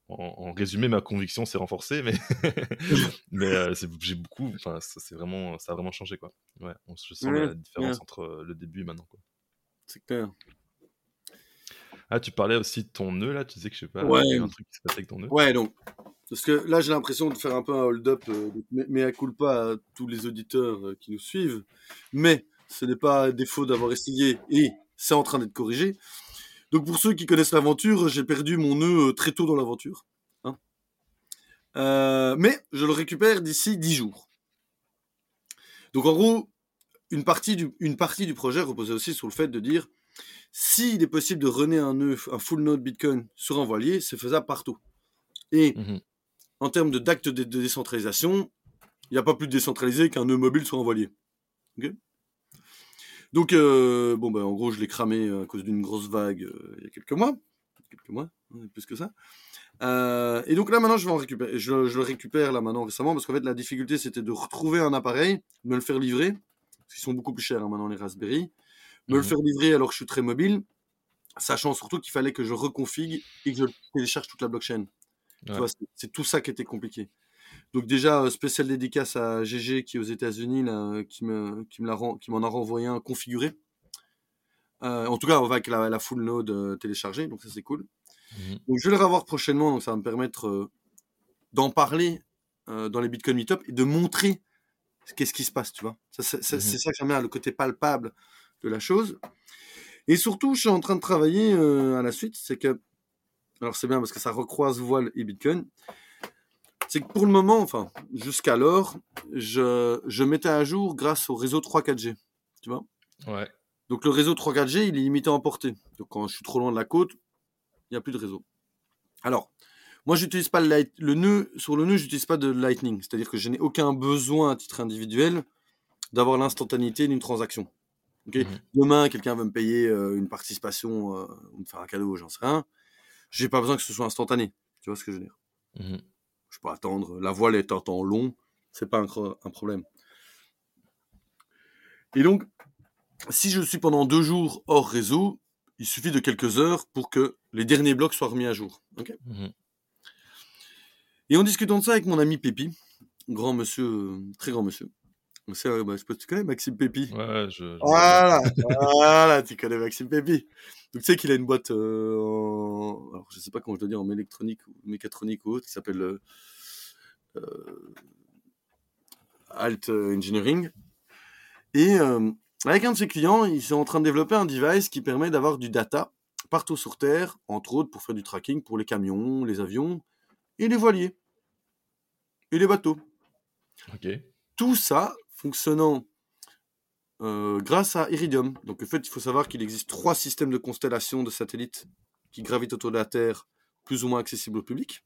en, résumé, ma conviction s'est renforcée, mais, mais j'ai beaucoup, enfin, ça, vraiment, ça a vraiment changé. Quoi. Ouais, je sens la différence entre le début et maintenant. C'est clair. Ah, tu parlais aussi de ton nœud, là, tu disais que je sais pas, ouais. il y un truc qui se passait avec ton nœud. Ouais, donc, parce que là, j'ai l'impression de faire un peu un hold-up, euh, mais à coule pas à tous les auditeurs euh, qui nous suivent, mais ce n'est pas défaut d'avoir essayé et c'est en train d'être corrigé. Donc, pour ceux qui connaissent l'aventure, j'ai perdu mon nœud euh, très tôt dans l'aventure. Hein. mais je le récupère d'ici 10 jours. Donc, en gros, une partie, du, une partie du projet reposait aussi sur le fait de dire s'il est possible de runner un nœud, un full node Bitcoin sur un voilier, c'est faisable partout. Et mmh en termes d'actes de, décentralisation, il n'y a pas plus décentralisé qu'un nœud mobile sur un voilier. donc, euh, bon, ben, en gros, je l'ai cramé à cause d'une grosse vague euh, il y a quelques mois. Quelques mois, hein, plus que ça. Euh, et donc là, maintenant, je vais en récupérer. Je, le récupère là maintenant récemment parce qu'en fait, la difficulté, c'était de retrouver un appareil, de me le faire livrer. Parce qu'ils sont beaucoup plus chers hein, maintenant, les Raspberry me le mmh faire livrer alors que je suis très mobile, sachant surtout qu'il fallait que je reconfigure et que je télécharge toute la blockchain. C'est tout ça qui était compliqué. Donc déjà, euh, spécial dédicace à GG qui est aux États-Unis, qui me, qui me qui m'en a renvoyé un configuré. Euh, en tout cas, on va avec la, full node euh, téléchargée, donc ça c'est cool. Mmh donc je vais le revoir prochainement, donc ça va me permettre d'en parler dans les Bitcoin Meetup et de montrer qu'est-ce qui se passe, tu vois. Mmh c'est ça que j'aime bien, le côté palpable de la chose. Et surtout, je suis en train de travailler euh, à la suite, c'est que, alors c'est bien parce que ça recroise voile et Bitcoin, c'est que pour le moment, enfin, jusqu'alors, je, je mettais à jour grâce au réseau 3-4G, tu vois Ouais. Donc le réseau 3-4G, il est limité en portée. Donc quand je suis trop loin de la côte, il n'y a plus de réseau. Alors, moi, j'utilise pas le, light, le nœud, sur le nœud, j'utilise pas de Lightning. C'est-à-dire que je n'ai aucun besoin à titre individuel d'avoir l'instantanéité d'une transaction. Mmh Demain, quelqu'un veut me payer euh, une participation euh, ou me faire un cadeau, j'en sais rien. J'ai pas besoin que ce soit instantané. Tu vois ce que je veux dire? Mmh Je peux attendre. La voile est en temps long, c'est pas un, un, problème. Et donc, si je suis pendant deux jours hors réseau, il suffit de quelques heures pour que les derniers blocs soient remis à jour. Mmh Et en discutant de ça avec mon ami Pépi, grand monsieur, euh, très grand monsieur, c'est, bah, je sais tu connais Maxime Pépi? Ouais, je. Voilà, voilà, tu connais Maxime Pépi. Donc, tu sais qu'il a une boîte, euh, en... alors je sais pas comment je dois dire, en électronique ou mécatronique ou autre, qui s'appelle euh, euh Alt Engineering. Et euh, avec un de ses clients, ils sont en train de développer un device qui permet d'avoir du data partout sur Terre, entre autres pour faire du tracking pour les camions, les avions et les voiliers et les bateaux. Ok. Tout ça fonctionnant euh, grâce à Iridium. Donc en fait, il faut savoir qu'il existe trois systèmes de constellation de satellites qui gravitent autour de la Terre, plus ou moins accessibles au public.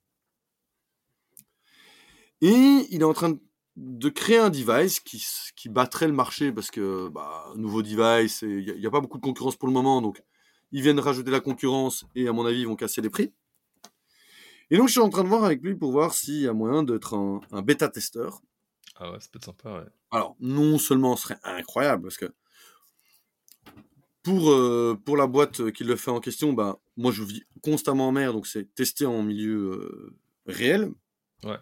Et il est en train de créer un device qui, qui battrait le marché parce que bah, nouveau device, il n'y a, pas beaucoup de concurrence pour le moment, donc ils viennent rajouter la concurrence et à mon avis ils vont casser les prix. Et donc je suis en train de voir avec lui pour voir s'il y a moyen d'être un, un bêta-testeur ah ouais, c'est peut-être sympa, ouais. Alors, non seulement ce serait incroyable, parce que pour, euh, pour la boîte qui le fait en question, bah, moi je vis constamment en mer, donc c'est testé en milieu euh, réel. Ouais,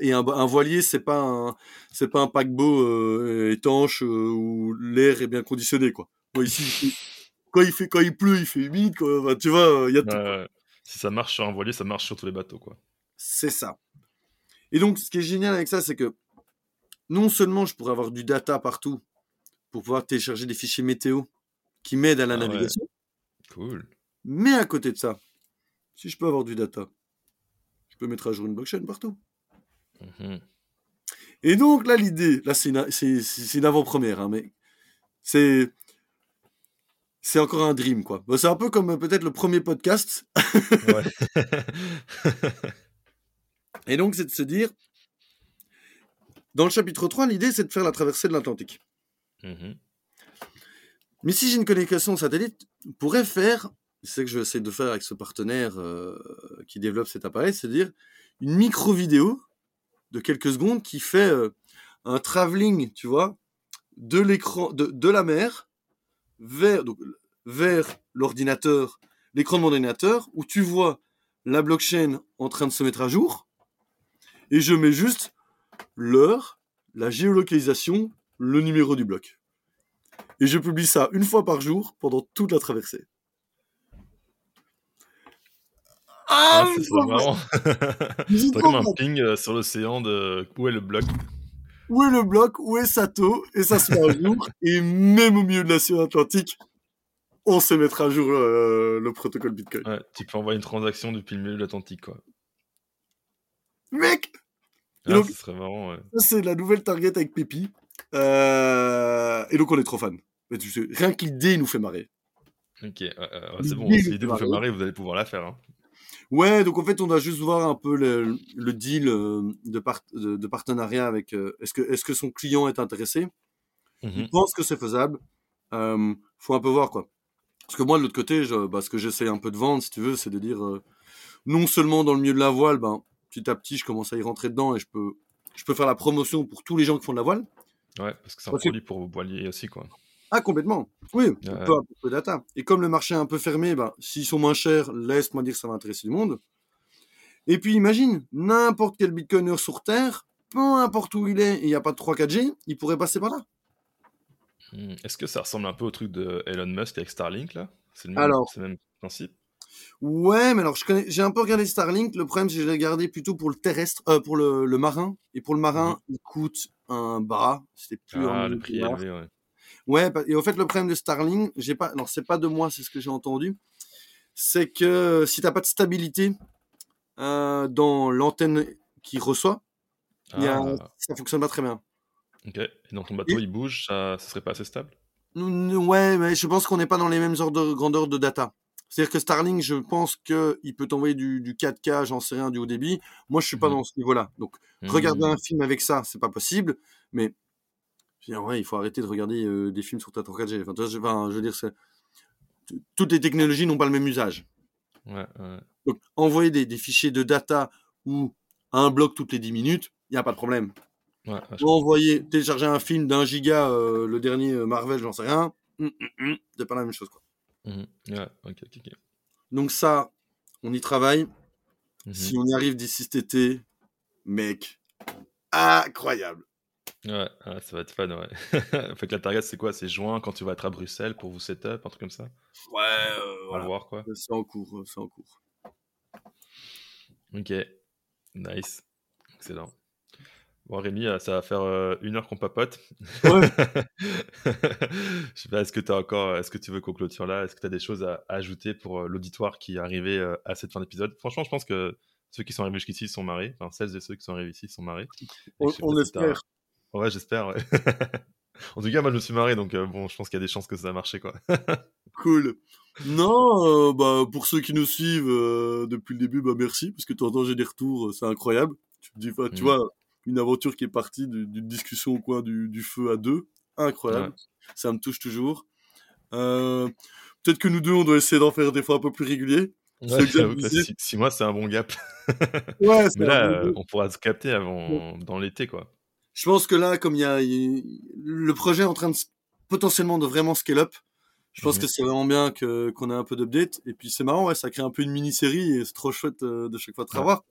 Et, un, voilier, c'est pas un, c'est pas un paquebot euh, étanche où l'air est bien conditionné, quoi. ici, quand il fait, quand il pleut, il fait humide, quoi. tu vois, il y a tout. Si ça marche sur un voilier, ça marche sur tous les bateaux, quoi. C'est ça. Et donc, ce qui est génial avec ça, c'est que non seulement je pourrais avoir du data partout pour pouvoir télécharger des fichiers météo qui m'aident à la ah navigation. Cool. Mais à côté de ça, si je peux avoir du data, je peux mettre à jour une blockchain partout. Mhm. Et donc là, l'idée, là c'est une, avant-première, hein, mais c'est c'est encore un dream quoi. c'est un peu comme euh, peut-être le premier podcast. Et donc c'est de se dire, dans le chapitre 3, l'idée, c'est de faire la traversée de l'Atlantique. Mhm. Mais si j'ai une connexion satellite, on pourrait faire, c'est ce que je vais essayer de faire avec ce partenaire euh, qui développe cet appareil, c'est-à-dire une micro-vidéo de quelques secondes qui fait euh, un travelling, tu vois, de l'écran, de, de la mer vers, donc, vers l'ordinateur, l'écran de mon ordinateur, où tu vois la blockchain en train de se mettre à jour, et je mets juste l'heure, la géolocalisation, le numéro du bloc. Et je publie ça une fois par jour pendant toute la traversée. Ah, c'est marrant. C'est comme un ping euh, sur l'océan de où est le bloc. Où est le bloc? Où est Sato? Et ça se met à jour. et même au milieu de l'océan Atlantique, on se mettra à jour euh, le protocole Bitcoin. Ouais, tu peux envoyer une transaction depuis le milieu de l'Atlantique, quoi. Mec ah, donc, serait marrant, ouais. C'est la nouvelle target avec Pépi. Euh, et donc on est trop fan. Tu sais, rien que l'idée nous fait marrer. Ok, c'est bon. Si l'idée vous fait marrer, vous allez pouvoir la faire. Hein. Ouais, donc en fait, on doit juste voir un peu le, le deal euh, de, de, partenariat avec. Euh, est-ce que, est que son client est intéressé? Je Il mhm. pense que c'est faisable. Euh, faut un peu voir quoi. Parce que moi, de l'autre côté, je, bah, ce que j'essaie un peu de vendre, si tu veux, c'est de dire non seulement dans le milieu de la voile, ben, petit à petit, je commence à y rentrer dedans et je peux, je peux faire la promotion pour tous les gens qui font de la voile. Ouais, parce que c'est un produit pour vos voiliers aussi, quoi. Ah, complètement. Oui, un peu, de data. Et comme le marché est un peu fermé, bah, s'ils sont moins chers, laisse-moi dire que ça va intéresser du monde. Et puis imagine, n'importe quel bitcoiner sur Terre, peu importe où il est, il n'y a pas de 3-4G, il pourrait passer par là. Hmm, est-ce que ça ressemble un peu au truc de Elon Musk avec Starlink, là? C'est le, le, même principe? Ouais, mais alors je connais, j'ai un peu regardé Starlink. Le problème, c'est que je l'ai regardé plutôt pour le terrestre, euh, pour le, le, marin. Et pour le marin, mhm. il coûte un bras. C'était plus ah, le prix élevé, ouais. Ouais, et au fait, le problème de Starlink, j'ai pas, non, c'est pas de moi, c'est ce que j'ai entendu, c'est que si t'as pas de stabilité euh, dans l'antenne qui reçoit, ah. ça fonctionne pas très bien. Ok. Et dans ton bateau, il bouge, ça, ça serait pas assez stable? Ouais, mais je pense qu'on n'est pas dans les mêmes ordres de grandeur de data. C'est-à-dire que Starlink, je pense qu'il peut t'envoyer du, du 4K, j'en sais rien, du haut débit. Moi, je suis pas mmh. dans ce niveau-là. Donc, regarder mmh. un film avec ça, c'est pas possible. Mais vrai, il faut arrêter de regarder euh, des films sur ta 4G. Enfin, je veux dire, toutes les technologies n'ont pas le même usage. Donc, envoyer des, fichiers de data ou un bloc toutes les 10 minutes, il n'y a pas de problème. Ouais, envoyer, télécharger un film d'un giga, euh, le dernier euh, Marvel, j'en sais rien, hum, hum, c'est pas la même chose. Quoi. Mmh Donc ça, on y travaille. Mmh si on y arrive d'ici cet été, mec, incroyable. Ouais, ça va être fun, ouais. fait que la target, c'est quoi? C'est juin quand tu vas être à Bruxelles pour vous setup, un truc comme ça? Ouais, euh, on va voir quoi. C'est en cours, euh, c'est en cours. Ok, nice, excellent. Bon, Rémi, euh, ça va faire une heure qu'on papote. Ouais. Je sais pas, est-ce que tu encore, est-ce que tu veux qu'on clôture là? Est-ce que tu as des choses à, ajouter pour l'auditoire qui est arrivé à cette fin d'épisode? Franchement, je pense que ceux qui sont arrivés jusqu'ici sont marrés. Enfin, celles et ceux qui sont arrivés ici sont marrés. On, espère. Ouais, j'espère. Ouais. en tout cas, moi, je me suis marré, donc bon, je pense qu'il y a des chances que ça a marché, quoi. cool. Non, bah, pour ceux qui nous suivent depuis le début, bah, merci, parce que tu entends, j'ai des retours, c'est incroyable. Tu, dis, tu mmh. vois, une aventure qui est partie d'une discussion au coin du, feu à deux. Incroyable. Ça me touche toujours. Euh, peut-être que nous deux, on doit essayer d'en faire des fois un peu plus réguliers. Ouais, six, mois, c'est un bon gap. ouais, Mais là, on pourra se capter avant, dans l'été, quoi. Je pense que là, comme il y a, le projet est en train de potentiellement de vraiment scale up, je pense mhm. que c'est vraiment bien que qu'on ait un peu d'update. Et puis c'est marrant, ouais, ça crée un peu une mini-série et c'est trop chouette euh, de chaque fois de revoir.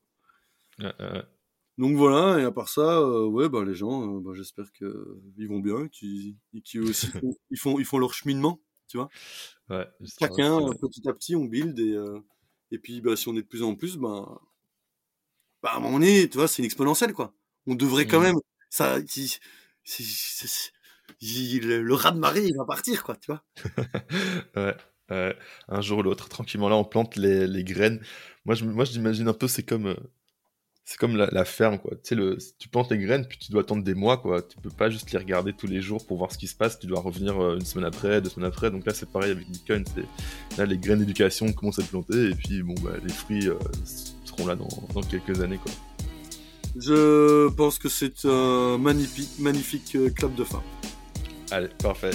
Donc voilà, et à part ça, euh, ouais, bah, les gens, euh, bah, j'espère qu'ils vont bien, qu'ils aussi font, ils, font, ils font leur cheminement, tu vois. Ouais, Chacun, petit à petit, on build et, et puis bah, si on est de plus en plus, bah, bah à un moment donné, tu vois, c'est une exponentielle, quoi. On devrait quand mmh. même, ça, le rat de marée, il va partir, quoi, tu vois. ouais, un jour ou l'autre, tranquillement, là, on plante les, les graines. Moi, je, moi, j'imagine un peu, c'est comme c'est comme la, ferme, quoi. Tu sais, le, tu plantes les graines, puis tu dois attendre des mois, quoi. Tu peux pas juste les regarder tous les jours pour voir ce qui se passe. Tu dois revenir euh, une semaine après, deux semaines après. Donc là, c'est pareil avec Bitcoin. Là, les graines d'éducation commencent à être plantées, et puis, bon, bah, les fruits euh, seront là dans, dans, quelques années, quoi. Je pense que c'est un magnifique, magnifique euh, club de fin. Allez, parfait.